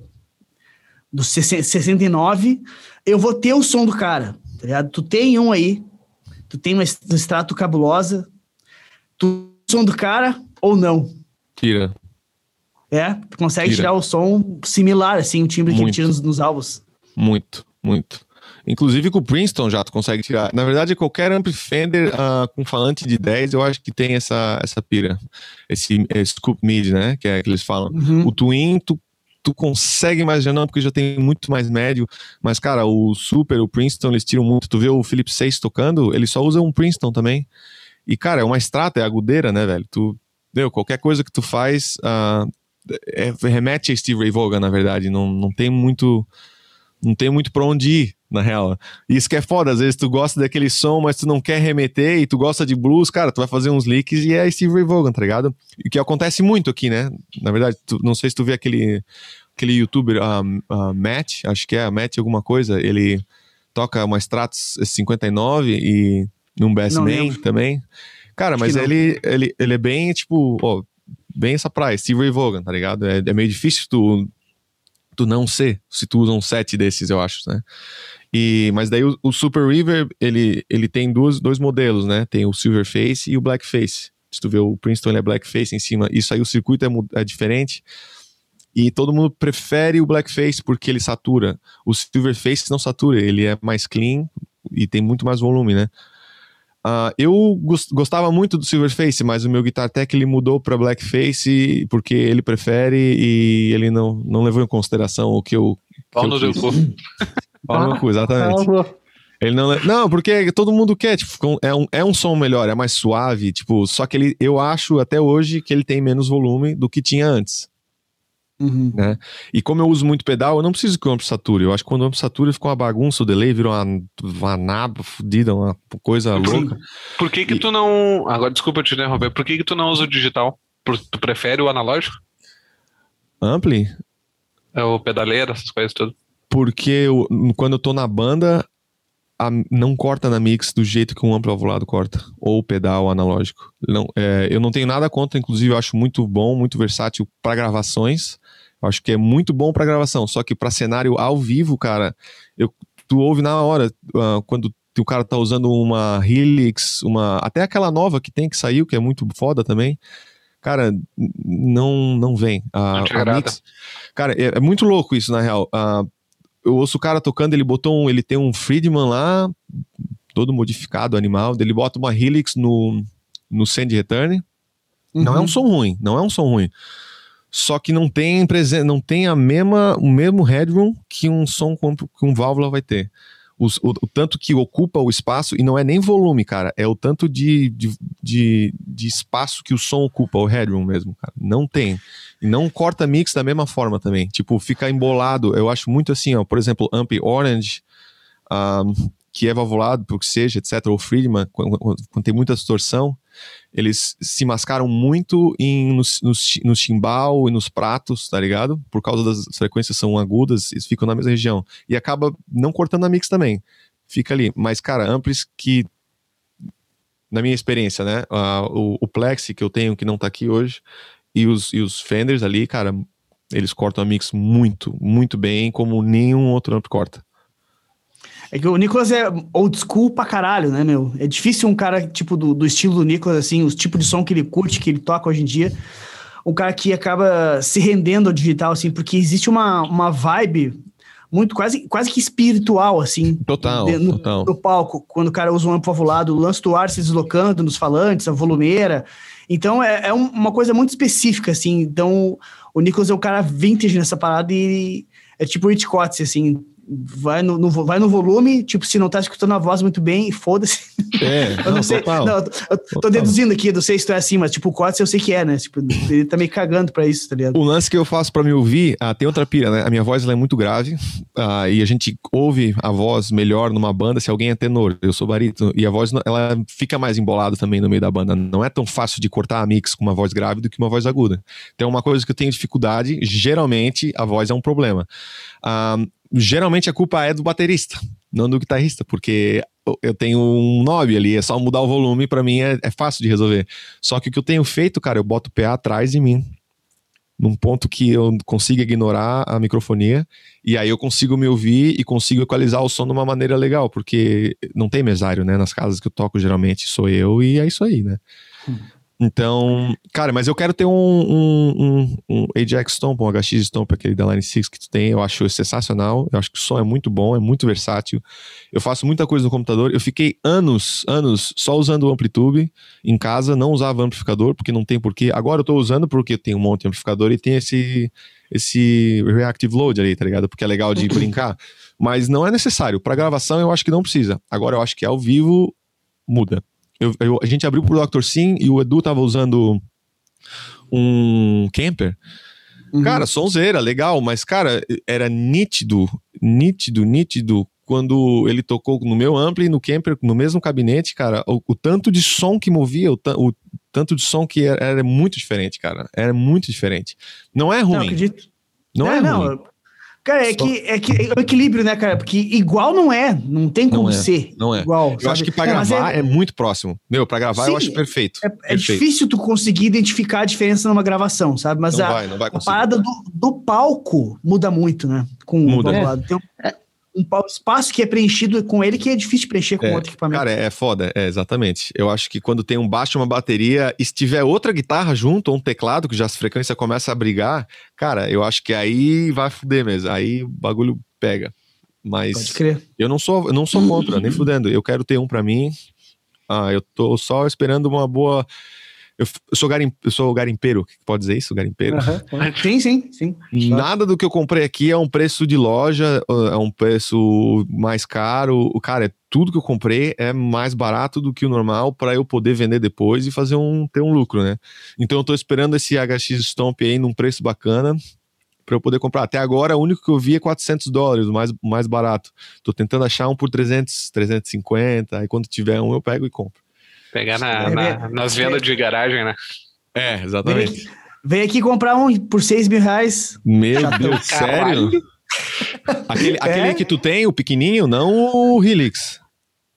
do 60 69, eu vou ter o som do cara, tá ligado? Tu tem um aí, tu tem uma um extrato cabulosa, tu som do cara ou não? Tira. É, tu consegue Tira. tirar o som similar, assim, o timbre que ele Muito. tira nos, nos álbuns. Muito, muito. Inclusive com o Princeton já tu consegue tirar. Na verdade, qualquer ampli Fender ah, com falante de 10, eu acho que tem essa, essa pira. Esse, esse scoop mid, né? Que é que eles falam. Uhum. O Twin, tu, tu consegue mais não, porque já tem muito mais médio. Mas, cara, o Super, o Princeton, eles tiram muito. Tu vê o Philip 6 tocando, ele só usa um Princeton também. E, cara, é uma extrata, é agudeira, né, velho? Tu, deu, qualquer coisa que tu faz ah, é- remete a Steve Ray Vaughan, na verdade. Não, não tem muito não tem muito pra onde ir, na real. Isso que é foda, às vezes tu gosta daquele som, mas tu não quer remeter e tu gosta de blues, cara, tu vai fazer uns leaks e é Steve Ray Vaughan, tá ligado? E que acontece muito aqui, né? Na verdade, tu- não sei se tu vê aquele, aquele youtuber, ah, ah, Matt, acho que é, Matt alguma coisa, ele toca uma Stratos 59 e num Bass Não Man lembro. também. Cara, Acho mas ele, ele, ele é bem, tipo, ó, bem essa praia, Steve Ray Vaughan, tá ligado? É, é meio difícil tu tu não ser, se tu usa um set desses, eu acho, né? E, mas daí o, o Super Reverb, ele, ele tem duas, dois modelos, né? Tem o Silver Face e o Black Face. Se tu vê o Princeton, ele é Black Face em cima. Isso aí o circuito é, é diferente. E todo mundo prefere o Black Face porque ele satura. O Silver Face não satura, ele é mais clean e tem muito mais volume, né? Ah, eu gos- gostava muito do Silverface, mas o meu Guitar Tech ele mudou para Blackface porque ele prefere e ele não, não levou em consideração o que eu. Pau no teu cu. Pau no cu, exatamente. Ele não, não, porque todo mundo quer, tipo, é um, é um som melhor, é mais suave, tipo, só que ele, eu acho até hoje que ele tem menos volume do que tinha antes. Uhum. E como eu uso muito pedal, eu não preciso que o amplo sature. Eu acho que quando o amplo satura fica uma bagunça, o delay vira uma, uma naba fodida, uma coisa louca. Por que que tu não... Agora, desculpa te interromper. Por que que tu não usa o digital? Por- Tu prefere o analógico? Ampli? É o pedaleiro, essas coisas tudo. Porque eu- quando eu tô na banda, a- não corta na mix do jeito que um amplo avulado corta, ou pedal analógico. Não, é, eu não tenho nada contra, inclusive eu acho muito bom, muito versátil para gravações. Eu acho que é muito bom para gravação, só que para cenário ao vivo, cara, eu, tu ouve na hora ah, quando o cara tá usando uma Helix, uma até aquela nova que tem que saiu, que é muito foda também. Cara, não não vem. Não te a mix, cara, é, é muito louco isso na real. Ah, eu ouço o cara tocando, ele botou um, ele tem um Friedman lá, todo modificado, animal, ele bota uma Helix no, no Send Return. Não é um som ruim, não é um som ruim. Só que não tem não tem a mesma, o mesmo headroom que um som com, que um válvula vai ter. Os, o, o, tanto que ocupa o espaço, e não é nem volume, cara, é o tanto de, de, de, de, espaço que o som ocupa, o headroom mesmo, cara. Não tem. E não corta mix da mesma forma também. Tipo, fica embolado. Eu acho muito assim, ó, por exemplo, Amp Orange, um, que é valvulado, pelo que seja, etc., ou Friedman, quando tem muita distorção, eles se mascaram muito em, nos, nos, no chimbal e nos pratos, tá ligado? Por causa das frequências são agudas, eles ficam na mesma região. E acaba não cortando a mix também. Fica ali. Mas, cara, amplis que, na minha experiência, né? O, o Plexi que eu tenho, que não tá aqui hoje, e os, e os Fenders ali, cara, eles cortam a mix muito, muito bem, como nenhum outro amp corta. É que o Nicolas é old school pra caralho, né, meu? É difícil um cara, tipo, do, do estilo do Nicolas, assim, os tipos de som que ele curte, que ele toca hoje em dia, um cara que acaba se rendendo ao digital, assim, porque existe uma, uma vibe muito quase, quase que espiritual, assim. Total, no, total. No palco, quando o cara usa um amplo avulado, o lance do ar se deslocando nos falantes, a volumeira. Então é, é um, uma coisa muito específica, assim. Então o Nicolas é um cara vintage nessa parada e é tipo o Cotts, assim vai no, no, vai no volume, tipo, se não tá escutando a voz muito bem, foda-se. É, eu não, não sei. Total, não, eu tô total. deduzindo aqui, não sei se tu é assim, mas tipo, o Cotes eu sei que é, né? Tipo, ele tá meio cagando pra isso, tá ligado? O lance que eu faço pra me ouvir, ah, tem outra pira, né? A minha voz ela é muito grave ah, e a gente ouve a voz melhor numa banda se alguém é tenor. Eu sou barítono e a voz ela fica mais embolada também no meio da banda. Não é tão fácil de cortar a mix com uma voz grave do que uma voz aguda. Então, uma coisa que eu tenho dificuldade, geralmente a voz é um problema. Ah, geralmente a culpa é do baterista, não do guitarrista, porque eu tenho um knob ali, é só mudar o volume, para mim é, é, fácil de resolver. Só que o que eu tenho feito, cara, eu boto o PA atrás de mim, num ponto que eu consiga ignorar a microfonia, e aí eu consigo me ouvir e consigo equalizar o som de uma maneira legal, porque não tem mesário, né? Nas casas que eu toco, geralmente sou eu, e é isso aí, né? Hum. Então, cara, mas eu quero ter um, um, um, um Ajax Stomp, um HX Stomp, aquele da Line 6 que tu tem, eu acho sensacional, eu acho que o som é muito bom, é muito versátil, eu faço muita coisa no computador, eu fiquei anos, anos só usando o Amplitube em casa, não usava amplificador, porque não tem porquê, agora eu tô usando porque tem um monte de amplificador e tem esse, esse Reactive Load ali, tá ligado? Porque é legal de brincar, mas não é necessário, para gravação eu acho que não precisa, agora eu acho que ao vivo muda. Eu, eu, a gente abriu pro Dr. Sim e o Edu tava usando um camper. Uhum. Cara, sonzeira, legal, mas, cara, era nítido, nítido, nítido quando ele tocou no meu ampli, no camper, no mesmo gabinete, cara, o, o tanto de som que movia, o, o, tanto de som que era, era, muito diferente, cara. Era muito diferente. Não é ruim. Não, acredito. Não é, é não, ruim. Cara, é que, é que é o equilíbrio, né, cara? Porque igual não é, não tem como não é, ser. Não é. Igual, eu sabe? acho que pra é, gravar é... é... muito próximo. Meu, pra gravar Sim, eu acho perfeito. É, é difícil tu conseguir identificar a diferença numa gravação, sabe? Mas não a, vai, vai a parada do, do, palco muda muito, né? Com muda. o Tem um, um espaço que é preenchido com ele que é difícil preencher com é, outro equipamento. Cara, é foda, é exatamente. Eu acho que quando tem um baixo uma bateria, e se tiver outra guitarra junto, ou um teclado, que já as frequências começam a brigar, cara, eu acho que aí vai fuder mesmo. Aí o bagulho pega. Mas Pode crer. eu não sou, eu não sou contra, nem fudendo. Eu quero ter um para mim. Ah, eu tô só esperando uma boa eu, eu, sou, garim, eu sou garimpeiro, pode dizer isso? Garimpeiro? Uhum. Sim, sim, sim. Nada do que eu comprei aqui é um preço de loja, é um preço mais caro. O Cara, é tudo que eu comprei é mais barato do que o normal para eu poder vender depois e fazer um, ter um lucro, né? Então eu tô esperando esse HX Stomp aí num preço bacana para eu poder comprar. Até agora, o único que eu vi é 400 dólares, o mais, mais barato. Tô tentando achar um por 300, 350, aí quando tiver um eu pego e compro. Pegar na, na, nas vendas de garagem, né? É, exatamente. Vem, aqui comprar um por 6 mil reais. Meu Deus, sério? aquele, é? aquele que tu tem, o pequenininho, não o Helix.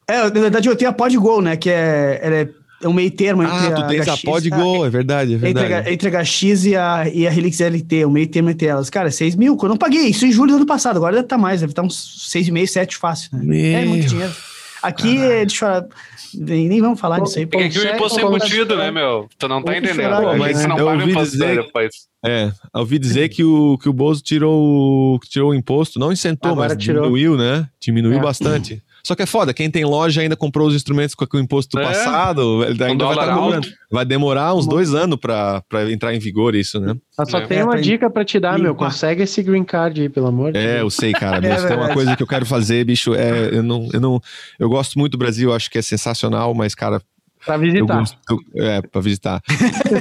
É, na verdade eu tenho a Podgo, né? Que é, é, é um meio termo entre ah, tu a tens HX, a Podgo, é verdade, é verdade. Entre a, entre a HX e a, e a Helix LT, o um meio termo entre elas. Cara, 6 mil, eu não paguei isso em julho do ano passado, agora deve estar tá mais, deve estar tá uns 6,5, 7 fácil, né? Meu... É muito dinheiro. Aqui, Caralho. eu falar, nem vamos falar disso aí. Porque aqui o imposto é embutido, né, meu? Tu não tá entendendo. Pô, mas não paga o imposto dizer, depois. É, ouvi dizer que o, que o Bozo tirou, tirou o imposto, não isentou, Agora mas tirou. diminuiu, né? Diminuiu é. bastante. Só que é foda, quem tem loja ainda comprou os instrumentos com o imposto É. passado, ele ainda vai, dólar tá vai demorar uns dois anos pra, pra entrar em vigor isso, né? Mas só É. tem É, uma pra- dica pra te dar, meu. limpar. Consegue esse green card aí, pelo amor de É, Deus. eu sei, cara. É Mas tem uma coisa que eu quero fazer, bicho. É, eu não, eu não, eu gosto muito do Brasil, acho que é sensacional, mas, cara, Pra eu visitar. gosto, eu- é, pra visitar.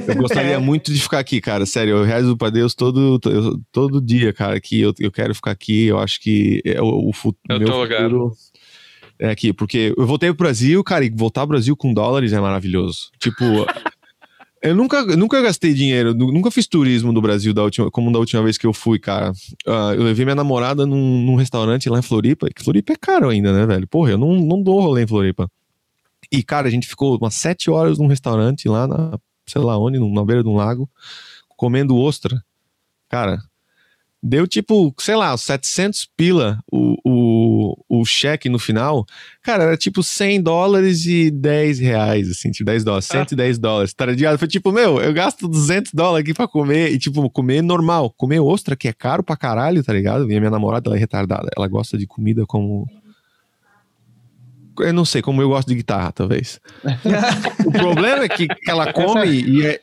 Eu gostaria muito de ficar aqui, cara. Sério, eu rezo pra Deus todo, to- todo dia, cara, que eu, eu quero ficar aqui. Eu acho que é o, o É o meu futuro é aqui, porque eu voltei pro Brasil, cara, e voltar pro Brasil com dólares é maravilhoso. Tipo, eu nunca, nunca gastei dinheiro, nu- nunca fiz turismo do Brasil da última, como da última vez que eu fui, cara. Ah, eu levei minha namorada num, num restaurante lá em Floripa, que Floripa é caro ainda, né, velho? Porra, eu não, não dou rolê em Floripa. E, cara, a gente ficou umas sete horas num restaurante lá na, sei lá onde, na beira de um lago, comendo ostra. Cara, deu tipo, sei lá, 700 pila o, o, o cheque no final. Cara, era tipo 100 dólares e 10 reais, assim, tipo 10 dólares, 110 dólares, tá ligado? Foi tipo, meu, eu gasto 200 dólares aqui pra comer, e tipo, comer normal, comer ostra, que é caro pra caralho, tá ligado? E a minha namorada, ela é retardada, ela gosta de comida como... Eu não sei, como eu gosto de guitarra, talvez. o problema é que ela come e, é-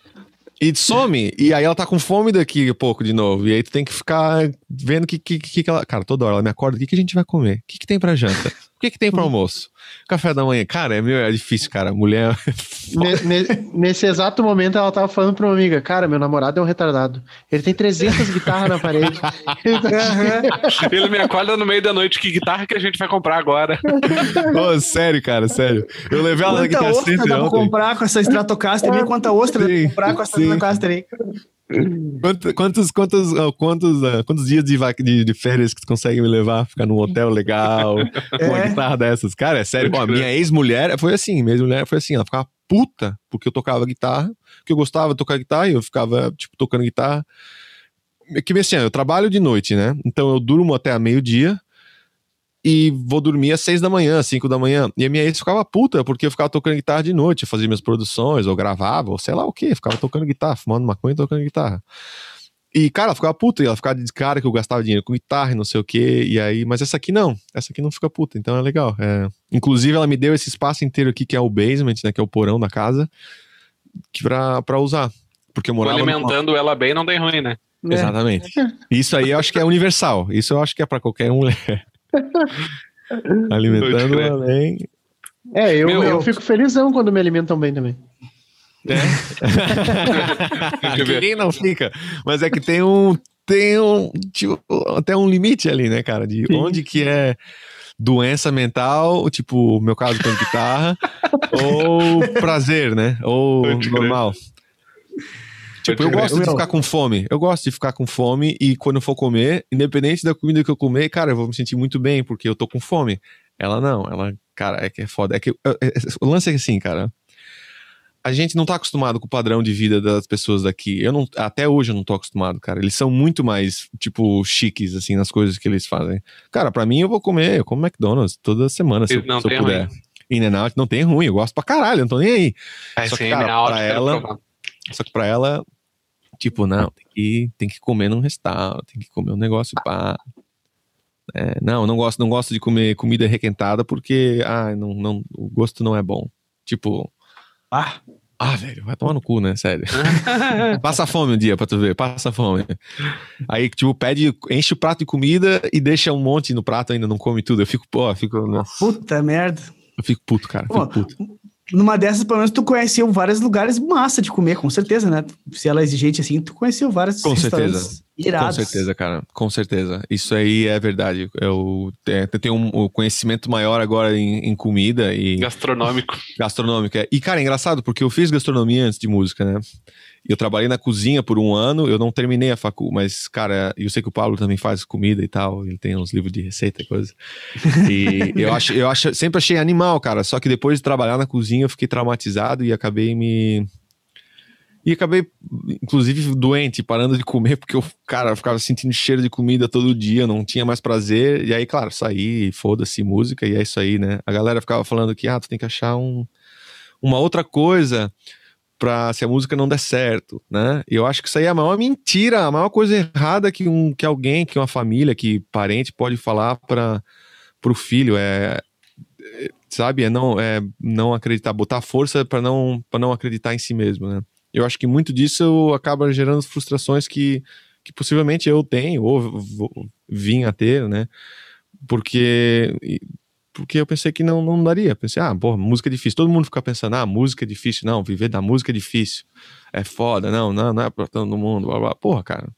e some, e aí ela tá com fome daqui a pouco de novo. E aí tu tem que ficar vendo o que, que, que, ela. Cara, toda hora ela me acorda, o que, que a gente vai comer? O que, que tem pra janta? O que, que tem pra almoço? Café da manhã. Cara, é, meu, é difícil, cara. Mulher. Ne- nesse exato momento, ela tava falando pra uma amiga: Cara, meu namorado é um retardado. Ele tem 300 guitarras na parede. Ele tá- Ele me acorda no meio da noite. Que guitarra que a gente vai comprar agora? Ô, sério, cara, sério. Eu levei ela na Quanta Guitar ostra Center dá pra comprar com essa Stratocaster aí? Quanta ostra dá Sim, pra comprar com essa. Stratocaster aí? Quantos, quantos, quantos, ah, quantos, ah, quantos dias de, de, de férias que tu consegue me levar? Ficar num hotel legal, com uma É. guitarra dessas? Cara, é sério. Ó, crer. minha ex-mulher foi assim, minha ex-mulher foi assim, ela ficava puta porque eu tocava guitarra, que eu gostava de tocar guitarra e eu ficava, tipo, tocando guitarra. Que assim, eu trabalho de noite, né? Então eu durmo até a meio-dia e vou dormir às seis da manhã, cinco da manhã. E a minha ex ficava puta porque eu ficava tocando guitarra de noite, eu fazia minhas produções, ou gravava, ou sei lá o que, ficava tocando guitarra, fumando maconha e tocando guitarra. E, cara, ela ficava puta, e ela ficava de cara que eu gastava dinheiro com guitarra e não sei o quê, e aí, mas essa aqui não, essa aqui não fica puta, então é legal. É. Inclusive, ela me deu esse espaço inteiro aqui, que é o basement, né, que é o porão da casa, que pra, pra usar. Porque eu morava... numa- alimentando ela bem, não tem ruim, né? Exatamente. Isso aí eu acho que é universal, isso eu acho que é pra qualquer mulher. Alimentando bem. É, eu, Meu, eu fico felizão quando me alimentam bem também. que ver. Ninguém não fica. Mas é que tem um. Tem um. Tipo, até um limite ali, né, cara? De Sim. onde que é doença mental, tipo, meu caso com guitarra, ou prazer, né? Ou normal. Tipo, eu gosto de ficar com fome. Eu gosto de ficar com fome e quando eu for comer, independente da comida que eu comer, cara, eu vou me sentir muito bem porque eu tô com fome. Ela não, ela, cara, é que é foda. É que é- é- o lance é assim, cara. A gente não tá acostumado com o padrão de vida das pessoas daqui. Eu não, até hoje eu não tô acostumado, cara. Eles são muito mais, tipo, chiques, assim, nas coisas que eles fazem. Cara, pra mim eu vou comer, eu como McDonald's toda semana, se, eu, não se eu tem puder. In and out não tem ruim, eu gosto pra caralho, eu não tô nem aí. Ai, Só que, cara, pra ela- provar. Só que pra ela, tipo, não, tem que, tem que comer num restaurante, tem que comer um negócio pá. É, não, não gosto, não gosto de comer comida requentada porque, ah, não, não, o gosto não é bom. Tipo, Ah, ah, velho, vai tomar no cu, né? Sério. Passa fome um dia pra tu ver, passa fome. Aí, tipo, pede, enche o prato de comida e deixa um monte no prato ainda, não come tudo. Eu fico, pô, eu fico, nossa, puta merda. eu fico puto, cara. Pô, Fico puto. Numa dessas, pelo menos, tu conheceu vários lugares massa de comer, com certeza, né? Se ela é exigente assim, tu conheceu vários Com restaurantes certeza. irados. Com certeza, cara. Com certeza. Isso aí é verdade. Eu, é, eu tenho um, um conhecimento maior agora em, em comida e Gastronômico. gastronômica. E, cara, é engraçado, porque eu fiz gastronomia antes de música, né? Eu trabalhei na cozinha por um ano, eu não terminei a facu, mas, cara, eu sei que o Paulo também faz comida e tal, ele tem uns livros de receita e coisa. E eu, acho, eu acho, sempre achei animal, cara, só que depois de trabalhar na cozinha eu fiquei traumatizado e acabei me. E acabei, inclusive, doente, parando de comer, porque eu, cara, eu ficava sentindo cheiro de comida todo dia, não tinha mais prazer. E aí, claro, saí, foda-se música, e é isso aí, né? A galera ficava falando que, ah, tu tem que achar um, uma outra coisa pra se a música não der certo, né? Eu acho que isso aí é a maior mentira, a maior coisa errada que, um, que alguém, que uma família, que parente pode falar para pro filho. É, sabe? É não, é não acreditar, botar força para não, pra não acreditar em si mesmo, né? Eu acho que muito disso acaba gerando frustrações que, que possivelmente eu tenho, ou vim a ter, né? Porque, porque eu pensei que não, não daria. Pensei, ah, pô, música é difícil. Todo mundo fica pensando, ah, música é difícil. Não, viver da música é difícil. É foda. Não, não, não é pra todo mundo. Blá, blá. Porra, cara.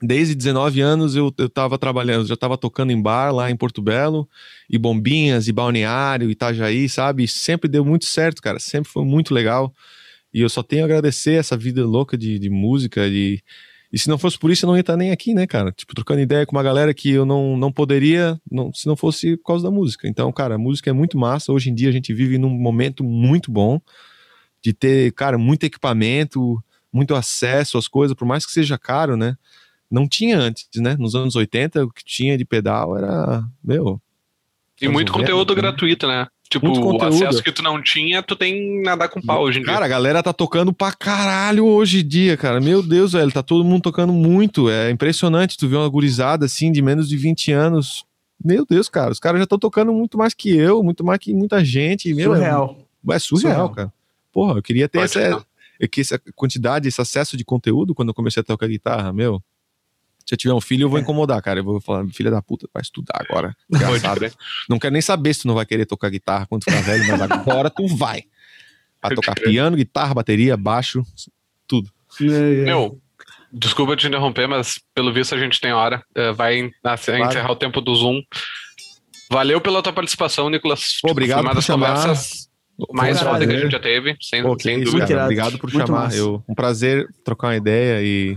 Desde 19 anos eu, eu tava trabalhando, já tava tocando em bar lá em Porto Belo, e Bombinhas, e Balneário, Itajaí, sabe? E sempre deu muito certo, cara. Sempre foi muito legal. E eu só tenho a agradecer essa vida louca de, de música, de e se não fosse por isso, eu não ia estar nem aqui, né, cara? Tipo, trocando ideia com uma galera que eu não, não poderia não, se não fosse por causa da música. Então, cara, a música é muito massa. Hoje em dia a gente vive num momento muito bom de ter, cara, muito equipamento, muito acesso às coisas, por mais que seja caro, né? Não tinha antes, né? Nos anos 80, o que tinha de pedal era, meu. E muito conteúdo né? gratuito, né? Tipo, o acesso que tu não tinha, tu tem nadar com pau hoje em cara, dia. Cara, a galera tá tocando pra caralho hoje em dia, cara. Meu Deus, velho, tá todo mundo tocando muito. É impressionante tu ver uma gurizada assim, de menos de 20 anos. Meu Deus, cara, os caras já estão tocando muito mais que eu, muito mais que muita gente. Meu, surreal. É, é surreal, surreal, cara. Porra, eu queria ter essa, essa quantidade, esse acesso de conteúdo quando eu comecei a tocar guitarra, meu. Se eu tiver um filho, eu vou é. incomodar, cara. Eu vou falar, filha da puta, vai estudar agora. Engraçado. não quero nem saber se tu não vai querer tocar guitarra quando ficar velho, mas agora tu vai. Vai tocar piano, guitarra, bateria, baixo, tudo. É, é. Meu, desculpa te interromper, mas pelo visto a gente tem hora. Vai claro. encerrar o tempo do Zoom. Valeu pela tua participação, Nicolas. Pô, obrigado tipo, por chamar. conversas mais foda que a gente já teve, sem, Pô, sem dúvida. Obrigado por Muito chamar. Eu, um prazer trocar uma ideia e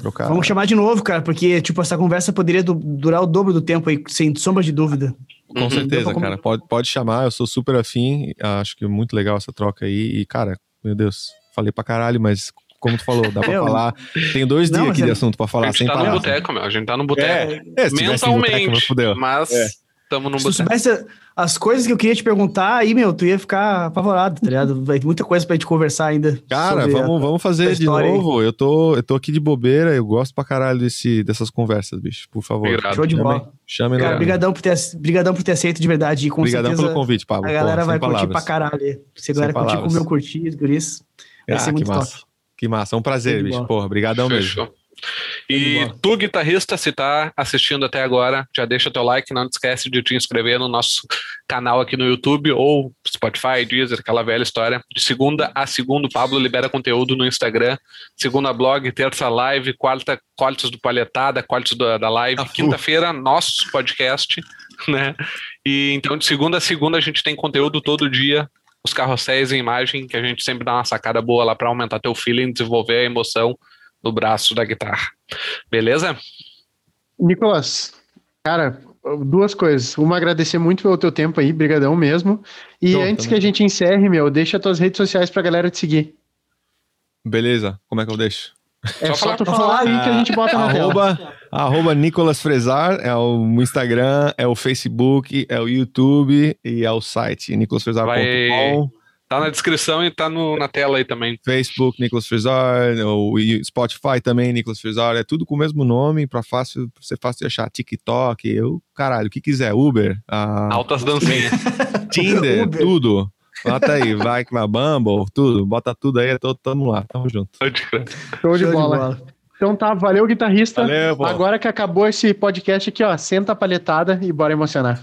Trocar. Vamos chamar de novo, cara, porque, tipo, essa conversa poderia du durar o dobro do tempo aí, sem sombra de dúvida. Com uhum. certeza, cara. Pode, pode chamar, eu sou super afim. Acho que é muito legal essa troca aí. E, cara, meu Deus, falei pra caralho, mas como tu falou, dá pra falar. Tenho dois não, dias aqui é... de assunto pra falar. A gente tá no boteco, meu. A gente tá no boteco. É, é, mentalmente. Boteco, mas. É. Tamo no Se tu soubesse as coisas que eu queria te perguntar, aí, meu, tu ia ficar apavorado, tá ligado? Vai ter muita coisa pra gente conversar ainda. Cara, vamos, a, vamos fazer de novo. Eu tô, eu tô aqui de bobeira, eu gosto pra caralho desse, dessas conversas, bicho. Por favor. Obrigado. Show de bola. Chame Cara, brigadão por, ter, brigadão por ter aceito de verdade. E com brigadão certeza, pelo convite, Pablo. A galera Pô, vai curtir palavras. pra caralho. Se a galera curtir como eu curti, por isso, vai ah, ser muito massa. top. Que massa, é um prazer, bicho. Porra, brigadão mesmo. E tu, guitarrista, se tá assistindo até agora, já deixa teu like, não te esquece de te inscrever no nosso canal aqui no YouTube ou Spotify, Deezer, aquela velha história. De segunda a segunda, o Pablo libera conteúdo no Instagram. Segunda blog, terça live, quarta cortes do Palhetada, cortes da, da live. Ah, Quinta-feira, nosso podcast, né? E então de segunda a segunda a gente tem conteúdo todo dia os carrosséis em imagem, que a gente sempre dá uma sacada boa lá para aumentar teu feeling, desenvolver a emoção no braço da guitarra. Beleza? Nicolas, cara, duas coisas. Uma, agradecer muito pelo teu tempo aí, brigadão mesmo. E Tô, antes também. que a gente encerre, meu, deixa tuas redes sociais pra galera te seguir. Beleza, como é que eu deixo? É só, só falar, tu falar aí que a gente bota na arroba, tela. Arroba Nicolas Fresar, é o Instagram, é o Facebook, é o YouTube e é o site, nicolasfresar.com. Tá na descrição e tá no, na tela aí também. Facebook, Nicolas Frizar, o Spotify também, Nicolas Frizar, é tudo com o mesmo nome, pra fácil, pra ser fácil de achar. TikTok, eu, caralho, o que quiser, Uber. Altas dancinhas. Tinder, Uber. tudo. Bota aí, vai que vai, Bumble, tudo, bota tudo aí, tô, tamo lá, tamo junto. Show de, Show bola. de bola. Então tá, valeu, guitarrista. Valeu, Agora que acabou esse podcast aqui, ó, senta a palhetada e bora emocionar.